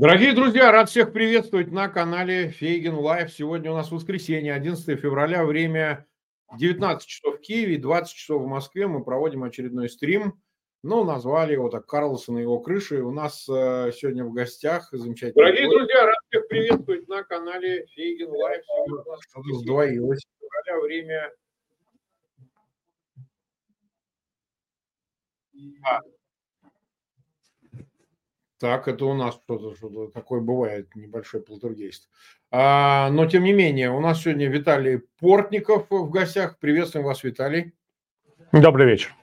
Дорогие друзья, рад всех приветствовать на канале Фейгин Live. Сегодня у нас воскресенье, 11 февраля, время 19 часов в Киеве, 20 часов в Москве. Мы проводим очередной стрим. Ну, назвали его так Карлсон и его крыша. У нас э, сегодня в гостях замечательный... Дорогие гость. друзья, рад всех приветствовать на канале Фейгин Live. Сегодня у нас сдвоилось. Февраля, время... А, так, это у нас что-то, что-то такое бывает, небольшой полтергейст. А, но, тем не менее, у нас сегодня Виталий Портников в гостях. Приветствуем вас, Виталий. Добрый вечер.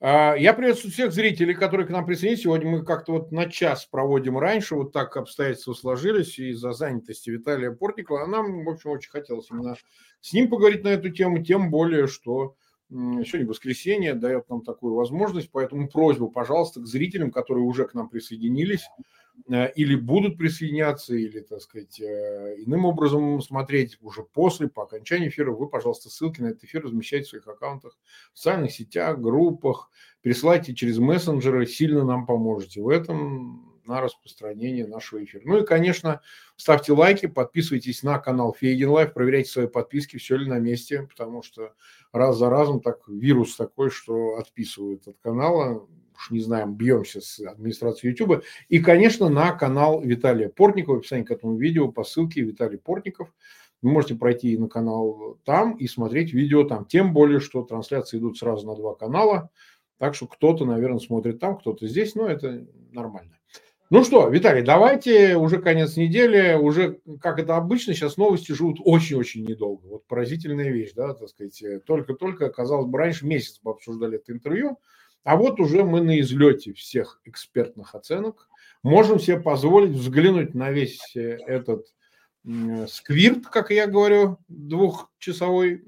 А, я приветствую всех зрителей, которые к нам присоединились. Сегодня мы как-то вот на час проводим раньше, вот так обстоятельства сложились из-за занятости Виталия Портникова. А нам, в общем, очень хотелось именно с ним поговорить на эту тему, тем более, что Сегодня воскресенье дает нам такую возможность, поэтому просьбу, пожалуйста, к зрителям, которые уже к нам присоединились э, или будут присоединяться, или, так сказать, э, иным образом смотреть уже после, по окончании эфира, вы, пожалуйста, ссылки на этот эфир размещайте в своих аккаунтах, в социальных сетях, группах, присылайте через мессенджеры, сильно нам поможете. В этом на распространение нашего эфира. Ну и, конечно, ставьте лайки, подписывайтесь на канал Фейгин Live, проверяйте свои подписки, все ли на месте, потому что раз за разом так вирус такой, что отписывают от канала, уж не знаем, бьемся с администрацией YouTube. И, конечно, на канал Виталия Портникова, в описании к этому видео по ссылке Виталий Портников. Вы можете пройти на канал там и смотреть видео там. Тем более, что трансляции идут сразу на два канала. Так что кто-то, наверное, смотрит там, кто-то здесь, но это нормально. Ну что, Виталий, давайте уже конец недели, уже, как это обычно, сейчас новости живут очень-очень недолго. Вот поразительная вещь, да, так сказать, только-только, казалось бы, раньше месяц бы обсуждали это интервью, а вот уже мы на излете всех экспертных оценок, можем себе позволить взглянуть на весь э, этот сквирт, как я говорю, двухчасовой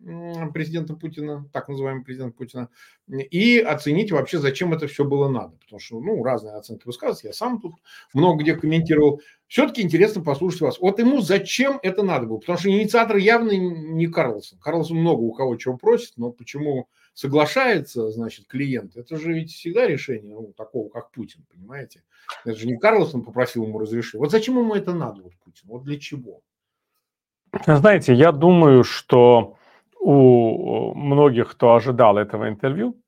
президента Путина, так называемый президент Путина, и оценить вообще, зачем это все было надо. Потому что, ну, разные оценки высказываются, я сам тут много где комментировал. Все-таки интересно послушать вас. Вот ему зачем это надо было? Потому что инициатор явно не Карлсон. Карлсон много у кого чего просит, но почему соглашается, значит, клиент, это же ведь всегда решение ну, такого, как Путин, понимаете? Это же не Карлсон попросил ему разрешить. Вот зачем ему это надо, вот Путин? Вот для чего? Знаете, я думаю, что у многих, кто ожидал этого интервью,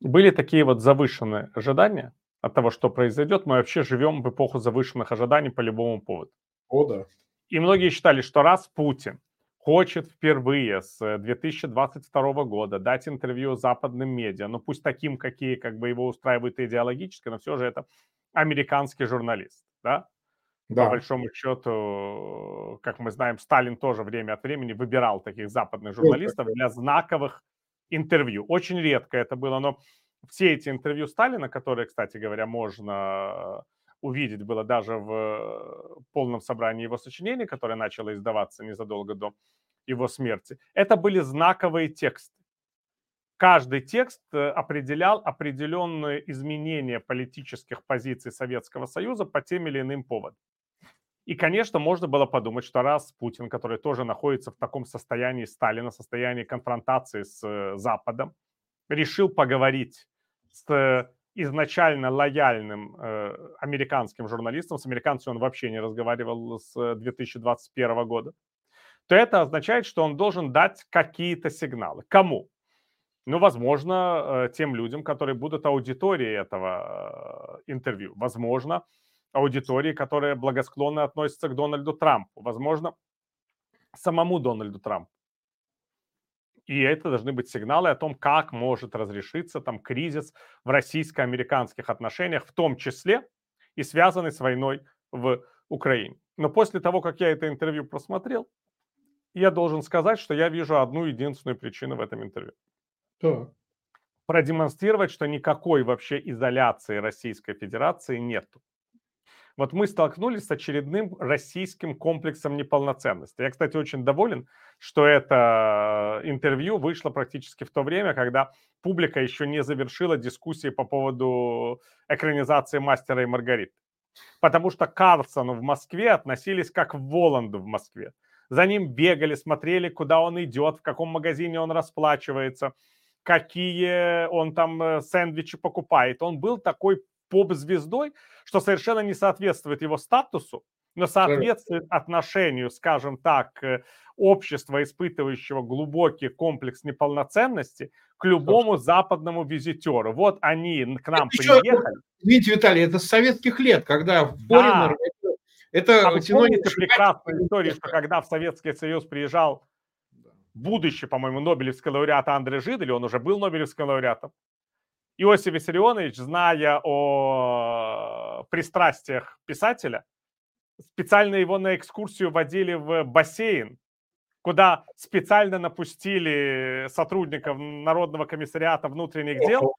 были такие вот завышенные ожидания от того, что произойдет. Мы вообще живем в эпоху завышенных ожиданий по любому поводу. О, да. И многие считали, что раз Путин хочет впервые с 2022 года дать интервью западным медиа, ну пусть таким, какие как бы его устраивают идеологически, но все же это американский журналист, да? Да. По большому счету, как мы знаем, Сталин тоже время от времени выбирал таких западных журналистов для знаковых интервью. Очень редко это было, но все эти интервью Сталина, которые, кстати говоря, можно увидеть было даже в полном собрании его сочинений, которое начало издаваться незадолго до его смерти, это были знаковые тексты. Каждый текст э, определял определенные изменения политических позиций Советского Союза по тем или иным поводам. И, конечно, можно было подумать, что раз Путин, который тоже находится в таком состоянии Сталина, состоянии конфронтации с э, Западом, решил поговорить с э, изначально лояльным э, американским журналистом, с американцем он вообще не разговаривал с 2021 года, то это означает, что он должен дать какие-то сигналы. Кому? Ну, возможно, тем людям, которые будут аудиторией этого интервью. Возможно, аудитории, которая благосклонно относится к Дональду Трампу, возможно, самому Дональду Трампу. И это должны быть сигналы о том, как может разрешиться там кризис в российско-американских отношениях, в том числе и связанный с войной в Украине. Но после того, как я это интервью просмотрел, я должен сказать, что я вижу одну единственную причину в этом интервью. Так. Продемонстрировать, что никакой вообще изоляции Российской Федерации нету вот мы столкнулись с очередным российским комплексом неполноценности. Я, кстати, очень доволен, что это интервью вышло практически в то время, когда публика еще не завершила дискуссии по поводу экранизации «Мастера и Маргариты». Потому что к Карлсону в Москве относились как к Воланду в Москве. За ним бегали, смотрели, куда он идет, в каком магазине он расплачивается, какие он там э, сэндвичи покупает. Он был такой поп-звездой, что совершенно не соответствует его статусу, но соответствует отношению, скажем так, э, общества, испытывающего глубокий комплекс неполноценности, к любому западному визитеру. Вот они к нам это приехали. Еще, извините, Виталий, это с советских лет, когда. Да. Это, а помните прекрасную историю, что когда в Советский Союз приезжал будущий, по-моему, Нобелевский лауреат Андрей Жид, или он уже был Нобелевским лауреатом, Иосиф Виссарионович, зная о пристрастиях писателя, специально его на экскурсию водили в бассейн, куда специально напустили сотрудников Народного комиссариата внутренних дел,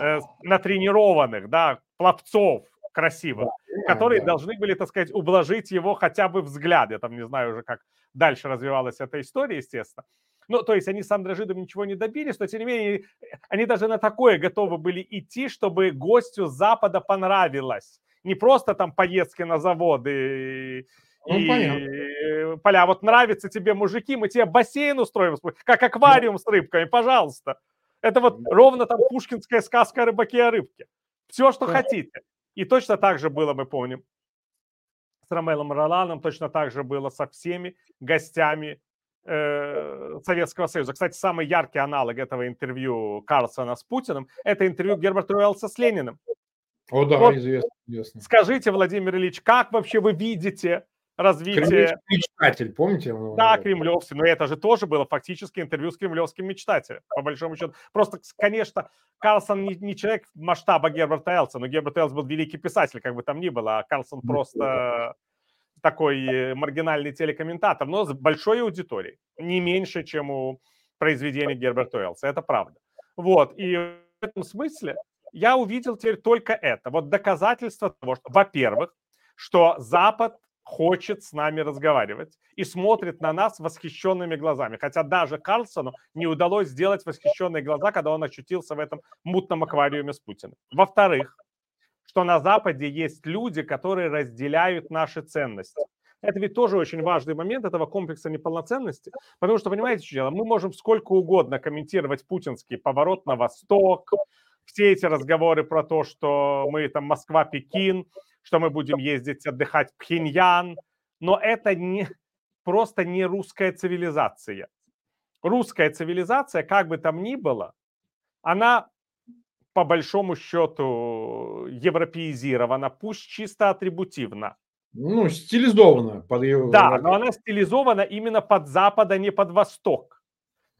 э, натренированных, да, пловцов красивых, которые должны были, так сказать, ублажить его хотя бы взгляд. Я там не знаю уже, как дальше развивалась эта история, естественно. Ну, то есть они с Андрожидом ничего не добились, но тем не менее они даже на такое готовы были идти, чтобы гостю Запада понравилось. Не просто там поездки на заводы ну, и понятно. поля. Вот нравятся тебе мужики, мы тебе бассейн устроим, как аквариум с рыбками, пожалуйста. Это вот ровно там пушкинская сказка о рыбаке о рыбке. Все, что хотите. И точно так же было, мы помним, с Ромелом Роланом, точно так же было со всеми гостями э, Советского Союза. Кстати, самый яркий аналог этого интервью Карлсона с Путиным – это интервью Герберта Уэллса с Лениным. О, да, вот, известно, известно. Скажите, Владимир Ильич, как вообще вы видите развитие... мечтатель, помните? Да, кремлевский, но это же тоже было фактически интервью с кремлевским мечтателем, по большому счету. Просто, конечно, Карлсон не, не человек масштаба Герберта Элса, но Герберт Элс был великий писатель, как бы там ни было, а Карлсон ну, просто такой э, маргинальный телекомментатор, но с большой аудиторией, не меньше, чем у произведений Герберта Элса, это правда. Вот, и в этом смысле я увидел теперь только это. Вот доказательство того, что, во-первых, что Запад хочет с нами разговаривать и смотрит на нас восхищенными глазами. Хотя даже Карлсону не удалось сделать восхищенные глаза, когда он очутился в этом мутном аквариуме с Путиным. Во-вторых, что на Западе есть люди, которые разделяют наши ценности. Это ведь тоже очень важный момент этого комплекса неполноценности, потому что, понимаете, что дело, мы можем сколько угодно комментировать путинский поворот на восток, все эти разговоры про то, что мы там Москва-Пекин, что мы будем ездить отдыхать в Пхеньян, но это не, просто не русская цивилизация. Русская цивилизация, как бы там ни было, она по большому счету европеизирована, пусть чисто атрибутивно. Ну, стилизована под. Да, но она стилизована именно под Запад, а не под Восток.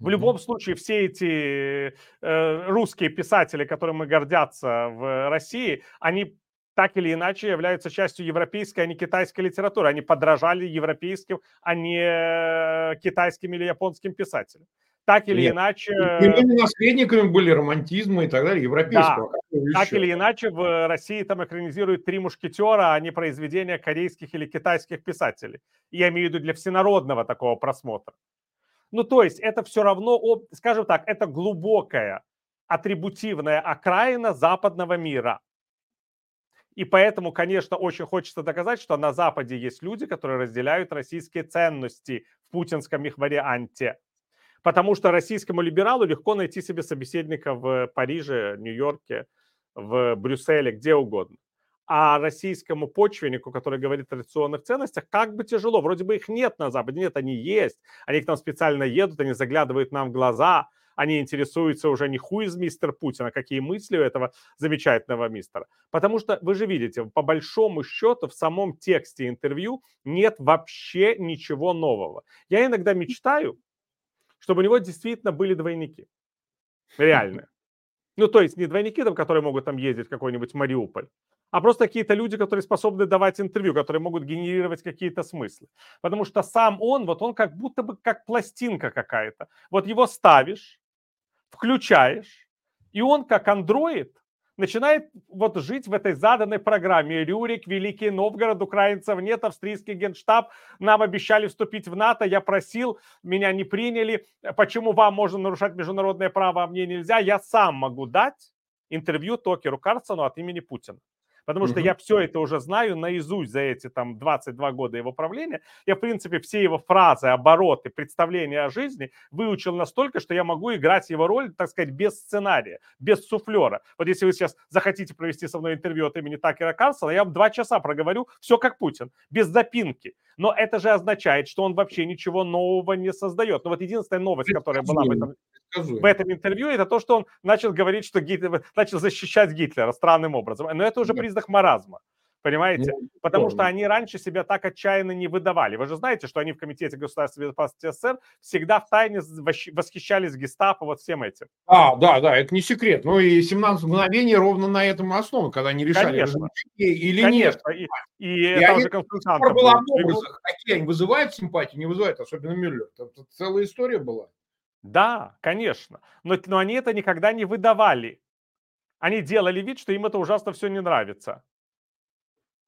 В любом случае, все эти э, русские писатели, которыми гордятся в России, они так или иначе являются частью европейской, а не китайской литературы. Они подражали европейским, а не э, китайским или японским писателям. Так или Нет. иначе... Прямыми наследниками были романтизма и так далее, европейского. Да. Так или иначе в России там экранизируют «Три мушкетера», а не произведения корейских или китайских писателей. Я имею в виду для всенародного такого просмотра. Ну, то есть это все равно, скажем так, это глубокая атрибутивная окраина западного мира. И поэтому, конечно, очень хочется доказать, что на Западе есть люди, которые разделяют российские ценности в путинском их варианте. Потому что российскому либералу легко найти себе собеседника в Париже, Нью-Йорке, в Брюсселе, где угодно. А российскому почвеннику, который говорит о традиционных ценностях, как бы тяжело. Вроде бы их нет на Западе, нет, они есть. Они к нам специально едут, они заглядывают нам в глаза, они интересуются уже не хуй из мистер Путина, какие мысли у этого замечательного мистера. Потому что вы же видите, по большому счету в самом тексте интервью нет вообще ничего нового. Я иногда мечтаю, чтобы у него действительно были двойники. Реальные. Ну, то есть не двойники, там, которые могут там ездить в какой-нибудь Мариуполь, а просто какие-то люди, которые способны давать интервью, которые могут генерировать какие-то смыслы. Потому что сам он, вот он как будто бы как пластинка какая-то. Вот его ставишь, включаешь, и он как андроид начинает вот жить в этой заданной программе. Рюрик, Великий Новгород, украинцев нет, австрийский генштаб, нам обещали вступить в НАТО, я просил, меня не приняли. Почему вам можно нарушать международное право, а мне нельзя? Я сам могу дать интервью Токеру Карсону от имени Путина. Потому что я все это уже знаю наизусть за эти там 22 года его правления. Я, в принципе, все его фразы, обороты, представления о жизни выучил настолько, что я могу играть его роль, так сказать, без сценария, без суфлера. Вот если вы сейчас захотите провести со мной интервью от имени Такера Карлсона, я вам два часа проговорю все как Путин, без запинки. Но это же означает, что он вообще ничего нового не создает. Но вот единственная новость, которая была в этом, в этом интервью, это то, что он начал говорить, что Гитлер, начал защищать Гитлера странным образом. Но это уже признак маразма. Понимаете? Ну, Потому что они раньше себя так отчаянно не выдавали. Вы же знаете, что они в Комитете государственной безопасности СССР всегда в тайне восхищались гестапо вот всем этим. А, да, да, это не секрет. Ну и 17 мгновений ровно на этом основном, когда они решали, Конечно. или Конечно. нет. И, и, и это уже консультант. Была образах, какие они вызывают симпатию, не вызывают, особенно Мюллер. Это целая история была. Да, конечно. Но, но они это никогда не выдавали. Они делали вид, что им это ужасно все не нравится.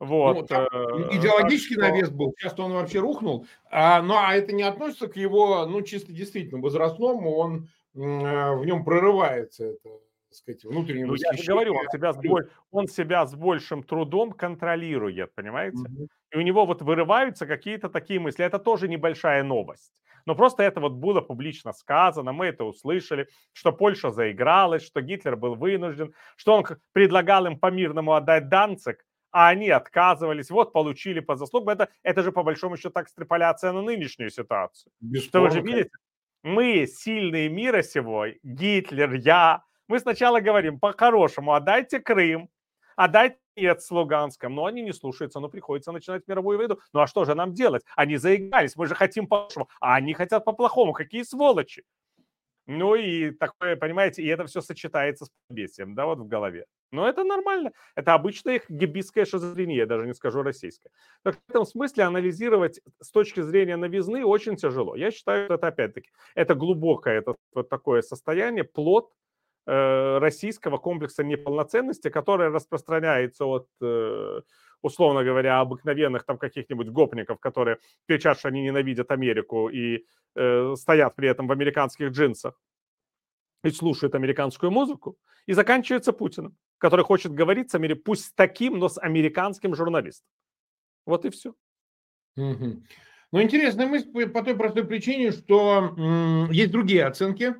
Вот. Ну, идеологический что... навес был, часто он вообще рухнул, а, ну а это не относится к его, ну чисто действительно возрастному, он э, в нем прорывается это, так сказать, внутреннее ну, Я же говорю, он себя, с боль, он себя с большим трудом контролирует, понимаете? Угу. И у него вот вырываются какие-то такие мысли. Это тоже небольшая новость. Но просто это вот было публично сказано, мы это услышали, что Польша заигралась, что Гитлер был вынужден, что он предлагал им по-мирному отдать Данцик, а они отказывались, вот получили по заслугам. Это, это же по большому счету так экстраполяция на нынешнюю ситуацию. Что вы же видите, мы сильные мира сего, Гитлер, я. Мы сначала говорим по-хорошему, отдайте Крым, отдайте нет с но они не слушаются, но приходится начинать мировую войну. Ну а что же нам делать? Они заигрались, мы же хотим по-хорошему, а они хотят по-плохому. Какие сволочи! Ну и такое, понимаете, и это все сочетается с побесием, да, вот в голове. Но это нормально. Это обычная их гибистская шизофрения, даже не скажу российская. Так в этом смысле анализировать с точки зрения новизны очень тяжело. Я считаю, что это опять-таки, это глубокое это, вот такое состояние, плод российского комплекса неполноценности, которое распространяется от, э, условно говоря, обыкновенных там каких-нибудь гопников, которые кричат, что они ненавидят Америку и э, стоят при этом в американских джинсах и слушают американскую музыку, и заканчивается Путиным который хочет говорить с Амери... пусть с таким, но с американским журналистом. Вот и все. Ну, интересная мысль по той простой причине, что м- есть другие оценки.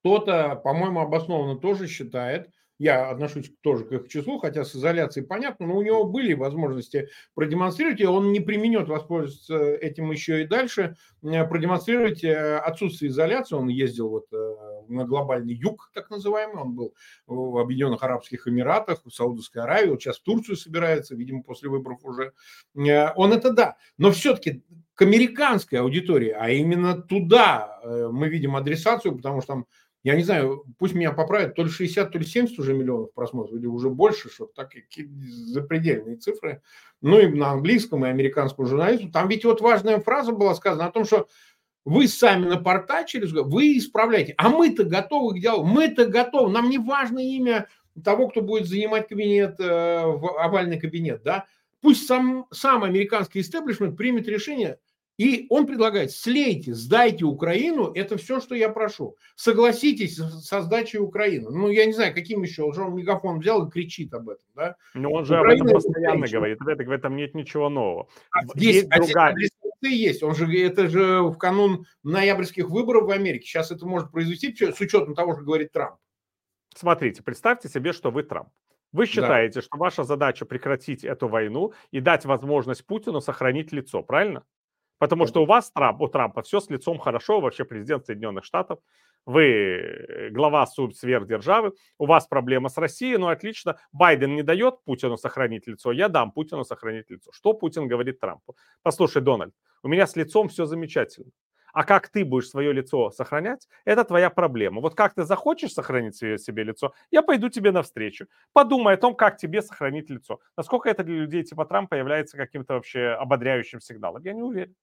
Кто-то, по-моему, обоснованно тоже считает, я отношусь тоже к их числу, хотя с изоляцией понятно, но у него были возможности продемонстрировать, и он не применет воспользоваться этим еще и дальше, э, продемонстрировать э, отсутствие изоляции. Он ездил вот э, на глобальный юг, так называемый, он был в Объединенных Арабских Эмиратах, в Саудовской Аравии, вот сейчас в Турцию собирается, видимо, после выборов уже. Он это да, но все-таки к американской аудитории, а именно туда мы видим адресацию, потому что там я не знаю, пусть меня поправят, то ли 60, то ли 70 уже миллионов просмотров, или уже больше, что так запредельные цифры. Ну и на английском, и американском журналисту. Там ведь вот важная фраза была сказана о том, что вы сами напортачили, вы исправляете. А мы-то готовы к делу, мы-то готовы. Нам не важно имя того, кто будет занимать кабинет, э, овальный кабинет, да. Пусть сам, сам американский истеблишмент примет решение, и он предлагает, слейте, сдайте Украину, это все, что я прошу. Согласитесь со сдачей Украины. Ну, я не знаю, каким еще, уже он мегафон взял и кричит об этом, да? Ну, он же Украина об этом постоянно это говорит, в, в этом нет ничего нового. А здесь есть другая... есть, он же, это же в канун ноябрьских выборов в Америке. Сейчас это может произвести с учетом того, что говорит Трамп. Смотрите, представьте себе, что вы Трамп. Вы считаете, да. что ваша задача прекратить эту войну и дать возможность Путину сохранить лицо, правильно? Потому что у вас, Трамп, у Трампа, все с лицом хорошо, вообще президент Соединенных Штатов, вы э, глава сверхдержавы, у вас проблема с Россией, ну отлично, Байден не дает Путину сохранить лицо, я дам Путину сохранить лицо. Что Путин говорит Трампу? Послушай, Дональд, у меня с лицом все замечательно. А как ты будешь свое лицо сохранять, это твоя проблема. Вот как ты захочешь сохранить себе, себе лицо, я пойду тебе навстречу. Подумай о том, как тебе сохранить лицо. Насколько это для людей типа Трампа является каким-то вообще ободряющим сигналом, я не уверен.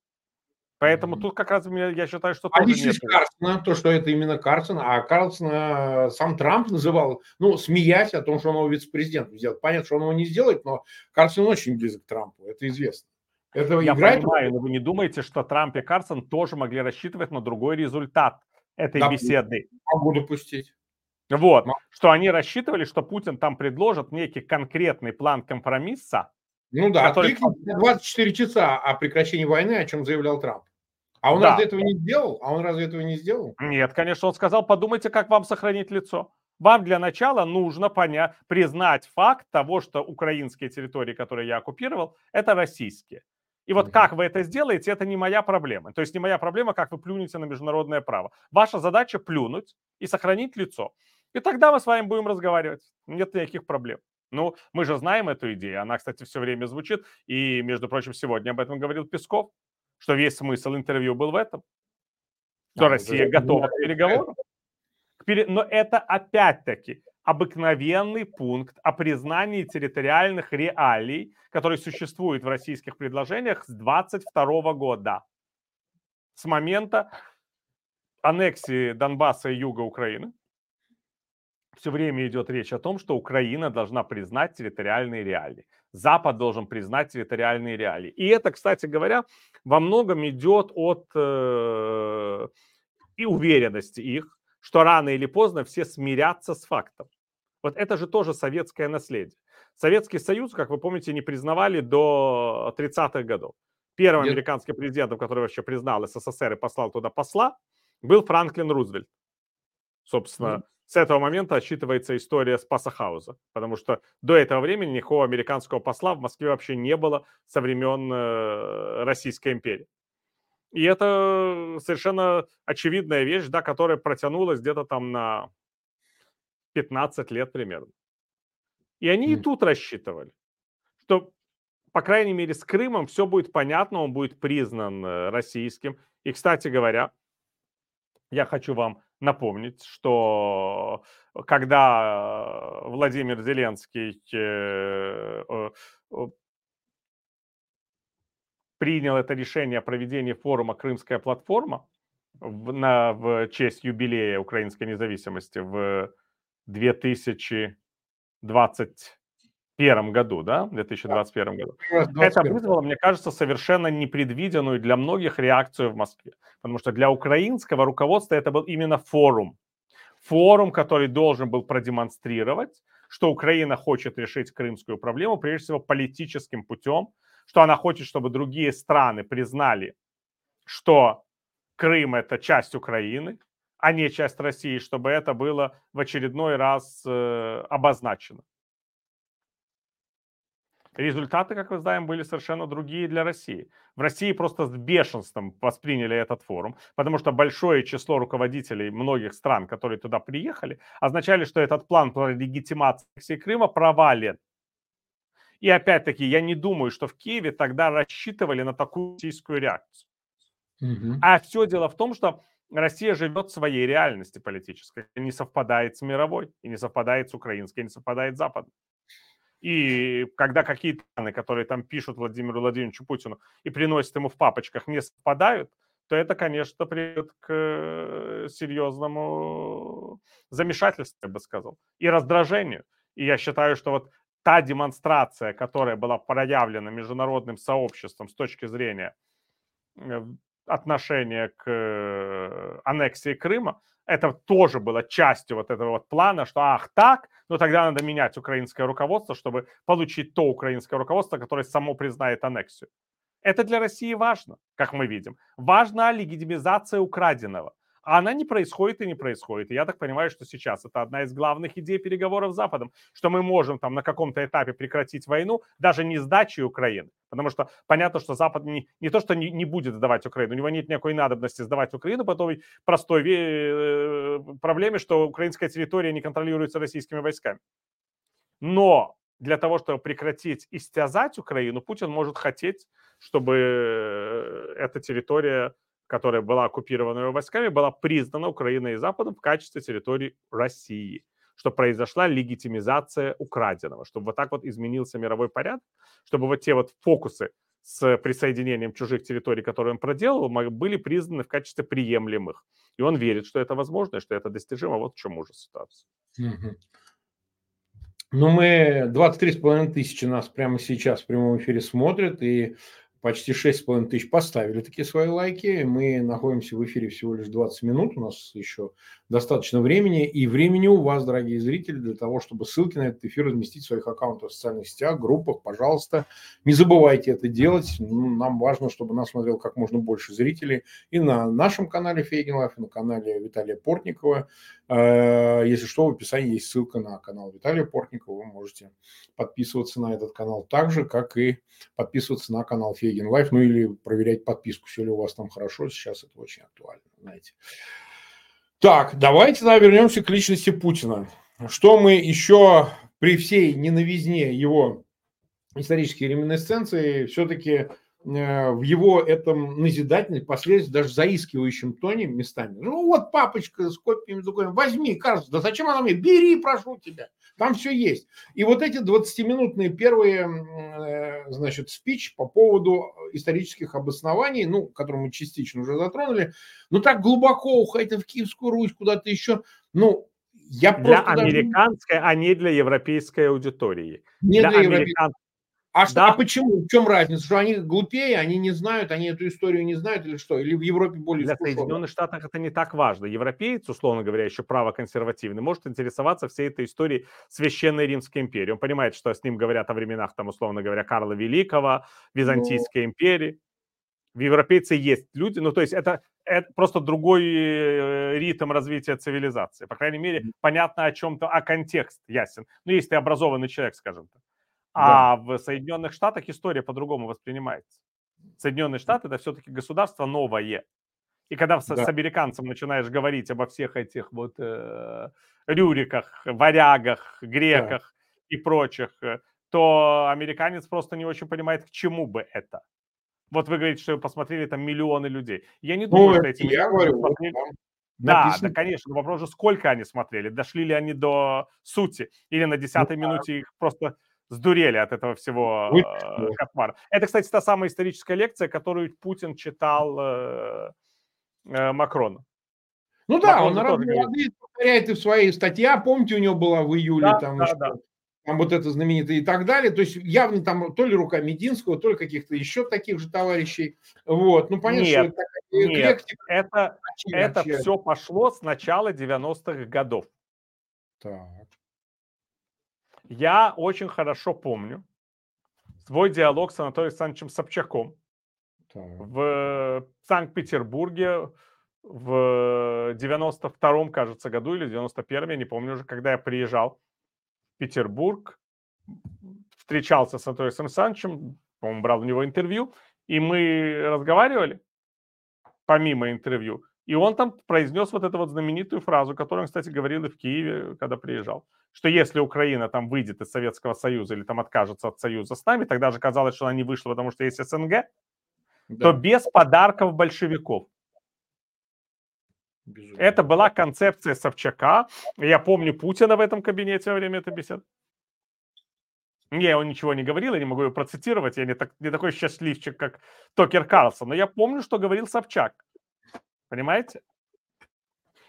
Поэтому тут как раз я считаю, что а нет. Карлсона, то, что это именно Карлсон, а Карлсон э, сам Трамп называл, ну, смеясь о том, что он его вице-президентом сделает. Понятно, что он его не сделает, но Карлсон очень близок к Трампу, это известно. Это я играет... понимаю, но вы не думаете, что Трамп и Карлсон тоже могли рассчитывать на другой результат этой да, беседы? Могу допустить. Вот, что они рассчитывали, что Путин там предложит некий конкретный план компромисса. Ну да, который... 24 часа о прекращении войны, о чем заявлял Трамп. А он да. разве этого не сделал? А он разве этого не сделал? Нет, конечно, он сказал, подумайте, как вам сохранить лицо. Вам для начала нужно понять, признать факт того, что украинские территории, которые я оккупировал, это российские. И вот как вы это сделаете, это не моя проблема. То есть не моя проблема, как вы плюнете на международное право. Ваша задача плюнуть и сохранить лицо. И тогда мы с вами будем разговаривать. Нет никаких проблем. Ну, мы же знаем эту идею. Она, кстати, все время звучит. И, между прочим, сегодня об этом говорил Песков, что весь смысл интервью был в этом. Что а, Россия готова к переговорам. Но это опять-таки обыкновенный пункт о признании территориальных реалий, который существует в российских предложениях с 22 года, с момента аннексии Донбасса и юга Украины. Все время идет речь о том, что Украина должна признать территориальные реалии. Запад должен признать территориальные реалии. И это, кстати говоря, во многом идет от э, и уверенности их, что рано или поздно все смирятся с фактом. Вот это же тоже советское наследие. Советский Союз, как вы помните, не признавали до 30-х годов. Первым Нет. американским президентом, который вообще признал СССР и послал туда посла, был Франклин Рузвельт. Собственно, mm с этого момента отсчитывается история Спасахауза, потому что до этого времени никакого американского посла в Москве вообще не было со времен э, Российской империи. И это совершенно очевидная вещь, да, которая протянулась где-то там на 15 лет примерно. И они mm. и тут рассчитывали, что, по крайней мере, с Крымом все будет понятно, он будет признан э, российским. И, кстати говоря, я хочу вам напомнить, что когда Владимир Зеленский э, принял это решение о проведении форума «Крымская платформа» в, на, в честь юбилея украинской независимости в 2021 году, да, в 2021 году. 21. Это вызвало, мне кажется, совершенно непредвиденную для многих реакцию в Москве, потому что для украинского руководства это был именно форум, форум, который должен был продемонстрировать, что Украина хочет решить крымскую проблему, прежде всего, политическим путем, что она хочет, чтобы другие страны признали, что Крым – это часть Украины, а не часть России, чтобы это было в очередной раз э, обозначено. Результаты, как мы знаем, были совершенно другие для России. В России просто с бешенством восприняли этот форум, потому что большое число руководителей многих стран, которые туда приехали, означали, что этот план по легитимации Крыма провален. И опять-таки, я не думаю, что в Киеве тогда рассчитывали на такую российскую реакцию. Угу. А все дело в том, что Россия живет в своей реальности политической, не совпадает с мировой, и не совпадает с украинской, и не совпадает с западной. И когда какие-то страны, которые там пишут Владимиру Владимировичу Путину и приносят ему в папочках, не совпадают, то это, конечно, приведет к э, серьезному замешательству, я бы сказал, и раздражению. И я считаю, что вот та демонстрация, которая была проявлена международным сообществом с точки зрения отношения к э, аннексии Крыма, это тоже было частью вот этого вот плана, что ах так, ну тогда надо менять украинское руководство, чтобы получить то украинское руководство, которое само признает аннексию. Это для России важно, как мы видим. Важна легитимизация украденного а она не происходит и не происходит. И я так понимаю, что сейчас это одна из главных идей переговоров с Западом, что мы можем там на каком-то этапе прекратить войну, даже не сдачей Украины. Потому что понятно, что Запад не, не то, что не, не будет сдавать Украину, у него нет никакой надобности сдавать Украину по той простой э, проблеме, что украинская территория не контролируется российскими войсками. Но для того, чтобы прекратить истязать Украину, Путин может хотеть, чтобы э, эта территория которая была оккупирована войсками, была признана Украиной и Западом в качестве территории России, что произошла легитимизация украденного, чтобы вот так вот изменился мировой порядок, чтобы вот те вот фокусы с присоединением чужих территорий, которые он проделал, были признаны в качестве приемлемых. И он верит, что это возможно, что это достижимо. Вот в чем ужас ситуации. Ну, мы 23,5 тысячи нас прямо сейчас в прямом эфире смотрят, и почти 6,5 тысяч поставили такие свои лайки. Мы находимся в эфире всего лишь 20 минут. У нас еще достаточно времени. И времени у вас, дорогие зрители, для того, чтобы ссылки на этот эфир разместить в своих аккаунтах в социальных сетях, группах. Пожалуйста, не забывайте это делать. Ну, нам важно, чтобы нас смотрел как можно больше зрителей. И на нашем канале Фейгин Live, и на канале Виталия Портникова. Э, если что, в описании есть ссылка на канал Виталия Портникова. Вы можете подписываться на этот канал так же, как и подписываться на канал Фейгин Live, ну или проверять подписку, все ли у вас там хорошо. Сейчас это очень актуально, знаете. Так, давайте да, вернемся к личности Путина. Что мы еще при всей неновизне его исторические реминисценции все-таки в его этом назидательном, последовательно даже заискивающем тоне местами. Ну вот папочка с копиями документов, возьми, кажется, да зачем она мне? Бери, прошу тебя, там все есть. И вот эти 20-минутные первые, э, значит, спич по поводу исторических обоснований, ну, которые мы частично уже затронули, ну так глубоко уходить в Киевскую Русь, куда-то еще, ну, я для американской, даже... а не для европейской аудитории. Не для, для американ... А, что, да. а почему? В чем разница? Что они глупее, они не знают, они эту историю не знают или что? Или в Европе более Для Соединенных Штатов это не так важно. Европеец, условно говоря, еще право-консервативный, может интересоваться всей этой историей Священной Римской империи. Он понимает, что с ним говорят о временах, там, условно говоря, Карла Великого, Византийской ну... империи. В европейце есть люди, ну, то есть это, это просто другой э, ритм развития цивилизации. По крайней мере, понятно о чем-то, а контекст ясен. Ну, если ты образованный человек, скажем так. А да. в Соединенных Штатах история по-другому воспринимается. Соединенные Штаты это все-таки государство новое. И когда да. с американцем начинаешь говорить обо всех этих вот э, рюриках, варягах, греках да. и прочих, э, то американец просто не очень понимает, к чему бы это. Вот вы говорите, что вы посмотрели там миллионы людей. Я не думаю, ну, что эти я говорю, посмотрели... Да, написано. да, конечно. вопрос же, сколько они смотрели? Дошли ли они до сути? Или на десятой ну, минуте их просто сдурели от этого всего э, кошмара. Это, кстати, та самая историческая лекция, которую Путин читал э, э, Макрону. Ну да, Макрон он молодые повторяет и в своей статье. А помните, у него была в июле да, там, да, да. там вот это знаменитое и так далее. То есть явно там то ли рука Мединского, то ли каких-то еще таких же товарищей. Вот, ну понятно, нет, что это нет, это, это все пошло с начала 90-х годов. Так. Я очень хорошо помню свой диалог с Анатолием Александровичем Собчаком так. в Санкт-Петербурге в 92-м, кажется, году или 91-м, я не помню уже, когда я приезжал в Петербург, встречался с Анатолием Александровичем, по-моему, брал у него интервью, и мы разговаривали, помимо интервью, и он там произнес вот эту вот знаменитую фразу, которую он, кстати, говорил и в Киеве, когда приезжал, что если Украина там выйдет из Советского Союза или там откажется от Союза с нами, тогда же казалось, что она не вышла, потому что есть СНГ, да. то без подарков большевиков. Безумно. Это была концепция Собчака. Я помню Путина в этом кабинете во время этой беседы. Не, он ничего не говорил, я не могу его процитировать, я не, так, не такой счастливчик, как Токер Карлсон, но я помню, что говорил Собчак. Понимаете?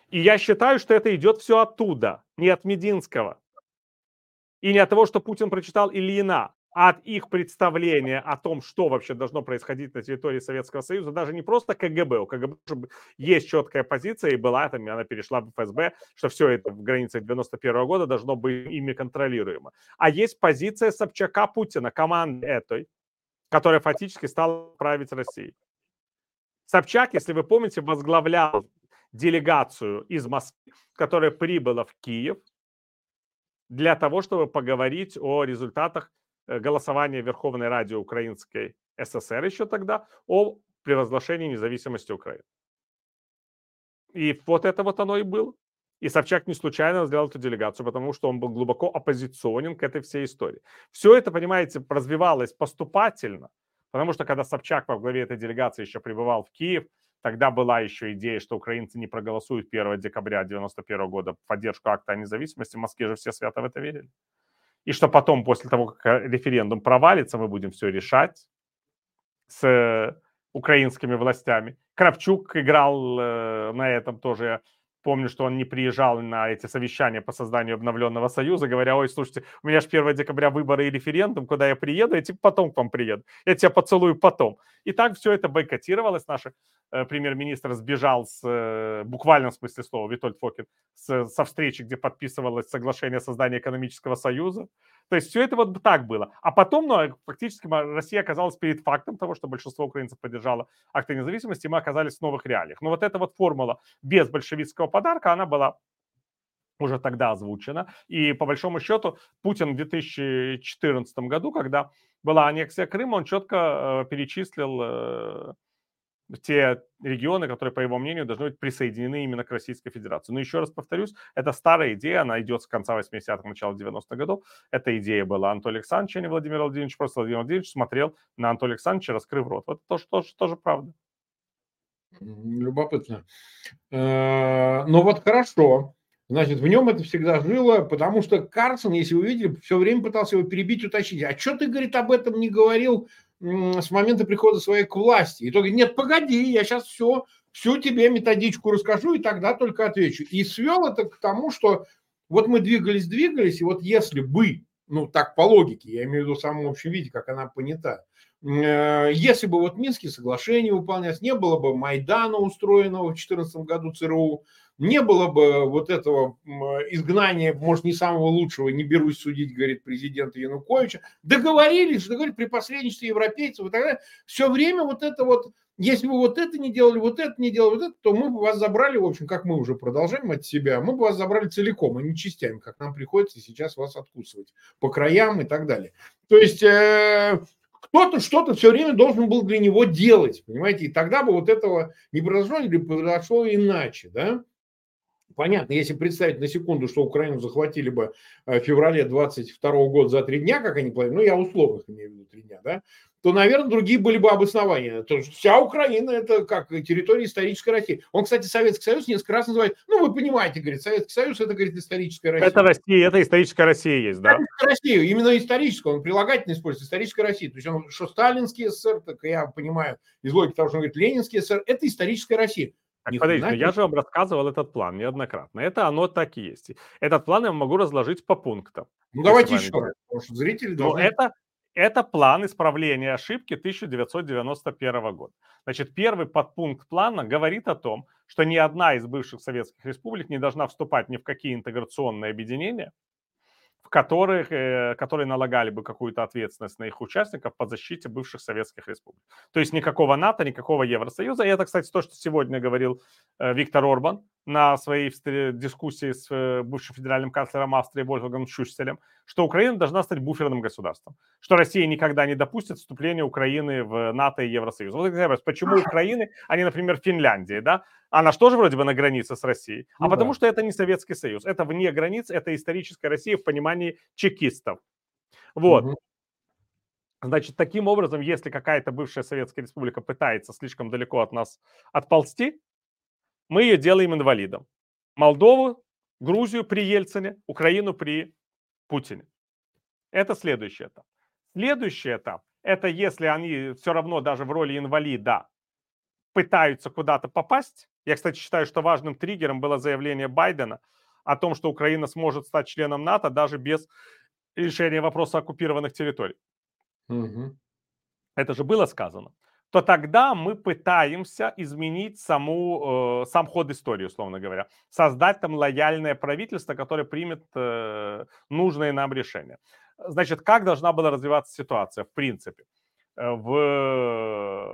И я считаю, что это идет все оттуда, не от Мединского. И не от того, что Путин прочитал Ильина, а от их представления о том, что вообще должно происходить на территории Советского Союза, даже не просто КГБ. У КГБ есть четкая позиция, и была там, она перешла в ФСБ, что все это в границах 91 года должно быть ими контролируемо. А есть позиция Собчака Путина, команды этой, которая фактически стала править Россией. Собчак, если вы помните, возглавлял делегацию из Москвы, которая прибыла в Киев для того, чтобы поговорить о результатах э, голосования Верховной Ради Украинской ССР еще тогда о превозглашении независимости Украины. И вот это вот оно и было. И Собчак не случайно сделал эту делегацию, потому что он был глубоко оппозиционен к этой всей истории. Все это, понимаете, развивалось поступательно – Потому что когда Собчак во главе этой делегации еще прибывал в Киев, тогда была еще идея, что украинцы не проголосуют 1 декабря 1991 года в поддержку акта о независимости. В Москве же все свято в это верили. И что потом, после того, как э, референдум провалится, мы будем все решать с украинскими властями. Кравчук играл э, на этом тоже Помню, что он не приезжал на эти совещания по созданию обновленного союза, говоря, ой, слушайте, у меня же 1 декабря выборы и референдум, куда я приеду, я типа потом к вам приеду, я тебя поцелую потом. И так все это бойкотировалось. Наш э, премьер-министр сбежал с, э, буквальном смысле слова, Витольд Фокин, с, со встречи, где подписывалось соглашение о создании экономического союза. То есть все это вот так было. А потом, ну, фактически Россия оказалась перед фактом того, что большинство украинцев поддержало акты независимости, и мы оказались в новых реалиях. Но вот эта вот формула без большевистского подарка, она была уже тогда озвучена. И по большому счету Путин в 2014 году, когда была аннексия Крыма, он четко э, перечислил э, те регионы, которые, по его мнению, должны быть присоединены именно к Российской Федерации. Но еще раз повторюсь, это старая идея, она идет с конца 80-х, начала 90-х годов. Эта идея была Анатолий Александрович, а не Владимир Владимирович. Просто Владимир Владимирович смотрел на Анатолия Александровича, раскрыв рот. Вот тоже, тоже, тоже правда. Любопытно. Э, ну вот хорошо. Значит, в нем это всегда жило, потому что Карсон, если вы видели, все время пытался его перебить, уточнить. А что ты, говорит, об этом не говорил с момента прихода своей к власти? И то говорит, нет, погоди, я сейчас все, всю тебе методичку расскажу, и тогда только отвечу. И свел это к тому, что вот мы двигались, двигались, и вот если бы, ну так по логике, я имею в виду в самом общем виде, как она понята, Э, если бы вот Минские соглашения выполнялись, не было бы Майдана, устроенного в 2014 году ЦРУ, не было бы вот этого изгнания, может, не самого лучшего, не берусь судить, говорит президент Януковича, договорились, договорились при посредничестве европейцев и так далее. Все время вот это вот, если бы вот это не делали, вот это не делали, вот это, то мы бы вас забрали, в общем, как мы уже продолжаем от себя, мы бы вас забрали целиком, а не частями, как нам приходится сейчас вас откусывать по краям и так далее. То есть э, кто-то что-то все время должен был для него делать, понимаете, и тогда бы вот этого не произошло или произошло иначе, да. Понятно, если представить на секунду, что Украину захватили бы э, в феврале 22 года за три дня, как они планируют, ну, я условных имею в виду три дня, да, то, наверное, другие были бы обоснования. То, что вся Украина – это как территория исторической России. Он, кстати, Советский Союз несколько раз называет, ну, вы понимаете, говорит, Советский Союз – это, говорит, историческая Россия. Это Россия, это историческая Россия есть, да? Историческая Россия, именно историческая, он прилагательно использует, историческая Россия. То есть он, что сталинский СССР, так я понимаю из логики того, что он говорит, ленинский СССР – это историческая Россия. Так, подождите, я же вам рассказывал этот план неоднократно. Это оно так и есть. Этот план я могу разложить по пунктам. Ну, давайте еще раз, потому что зрители ну, должны... Но это, это план исправления ошибки 1991 года. Значит, первый подпункт плана говорит о том, что ни одна из бывших советских республик не должна вступать ни в какие интеграционные объединения, в которых, э, которые налагали бы какую-то ответственность на их участников по защите бывших советских республик. То есть никакого НАТО, никакого Евросоюза. И это, кстати, то, что сегодня говорил э, Виктор Орбан на своей дискуссии с э, бывшим федеральным канцлером Австрии Вольфгангом Шустелем, что Украина должна стать буферным государством, что Россия никогда не допустит вступления Украины в НАТО и Евросоюз. Вот вопрос, почему Украины, а не, например, Финляндии, да? Она же тоже вроде бы на границе с Россией. А ну, потому да. что это не Советский Союз, это вне границ, это историческая Россия в понимании чекистов. Вот. Угу. Значит, таким образом, если какая-то бывшая Советская Республика пытается слишком далеко от нас отползти, мы ее делаем инвалидом. Молдову, Грузию при Ельцине, Украину при Путине. Это следующий этап. Следующий этап – это если они все равно даже в роли инвалида пытаются куда-то попасть. Я, кстати, считаю, что важным триггером было заявление Байдена о том, что Украина сможет стать членом НАТО даже без решения вопроса оккупированных территорий. Угу. Это же было сказано то тогда мы пытаемся изменить саму, э, сам ход истории, условно говоря. Создать там лояльное правительство, которое примет э, нужные нам решения. Значит, как должна была развиваться ситуация, в принципе? Э, в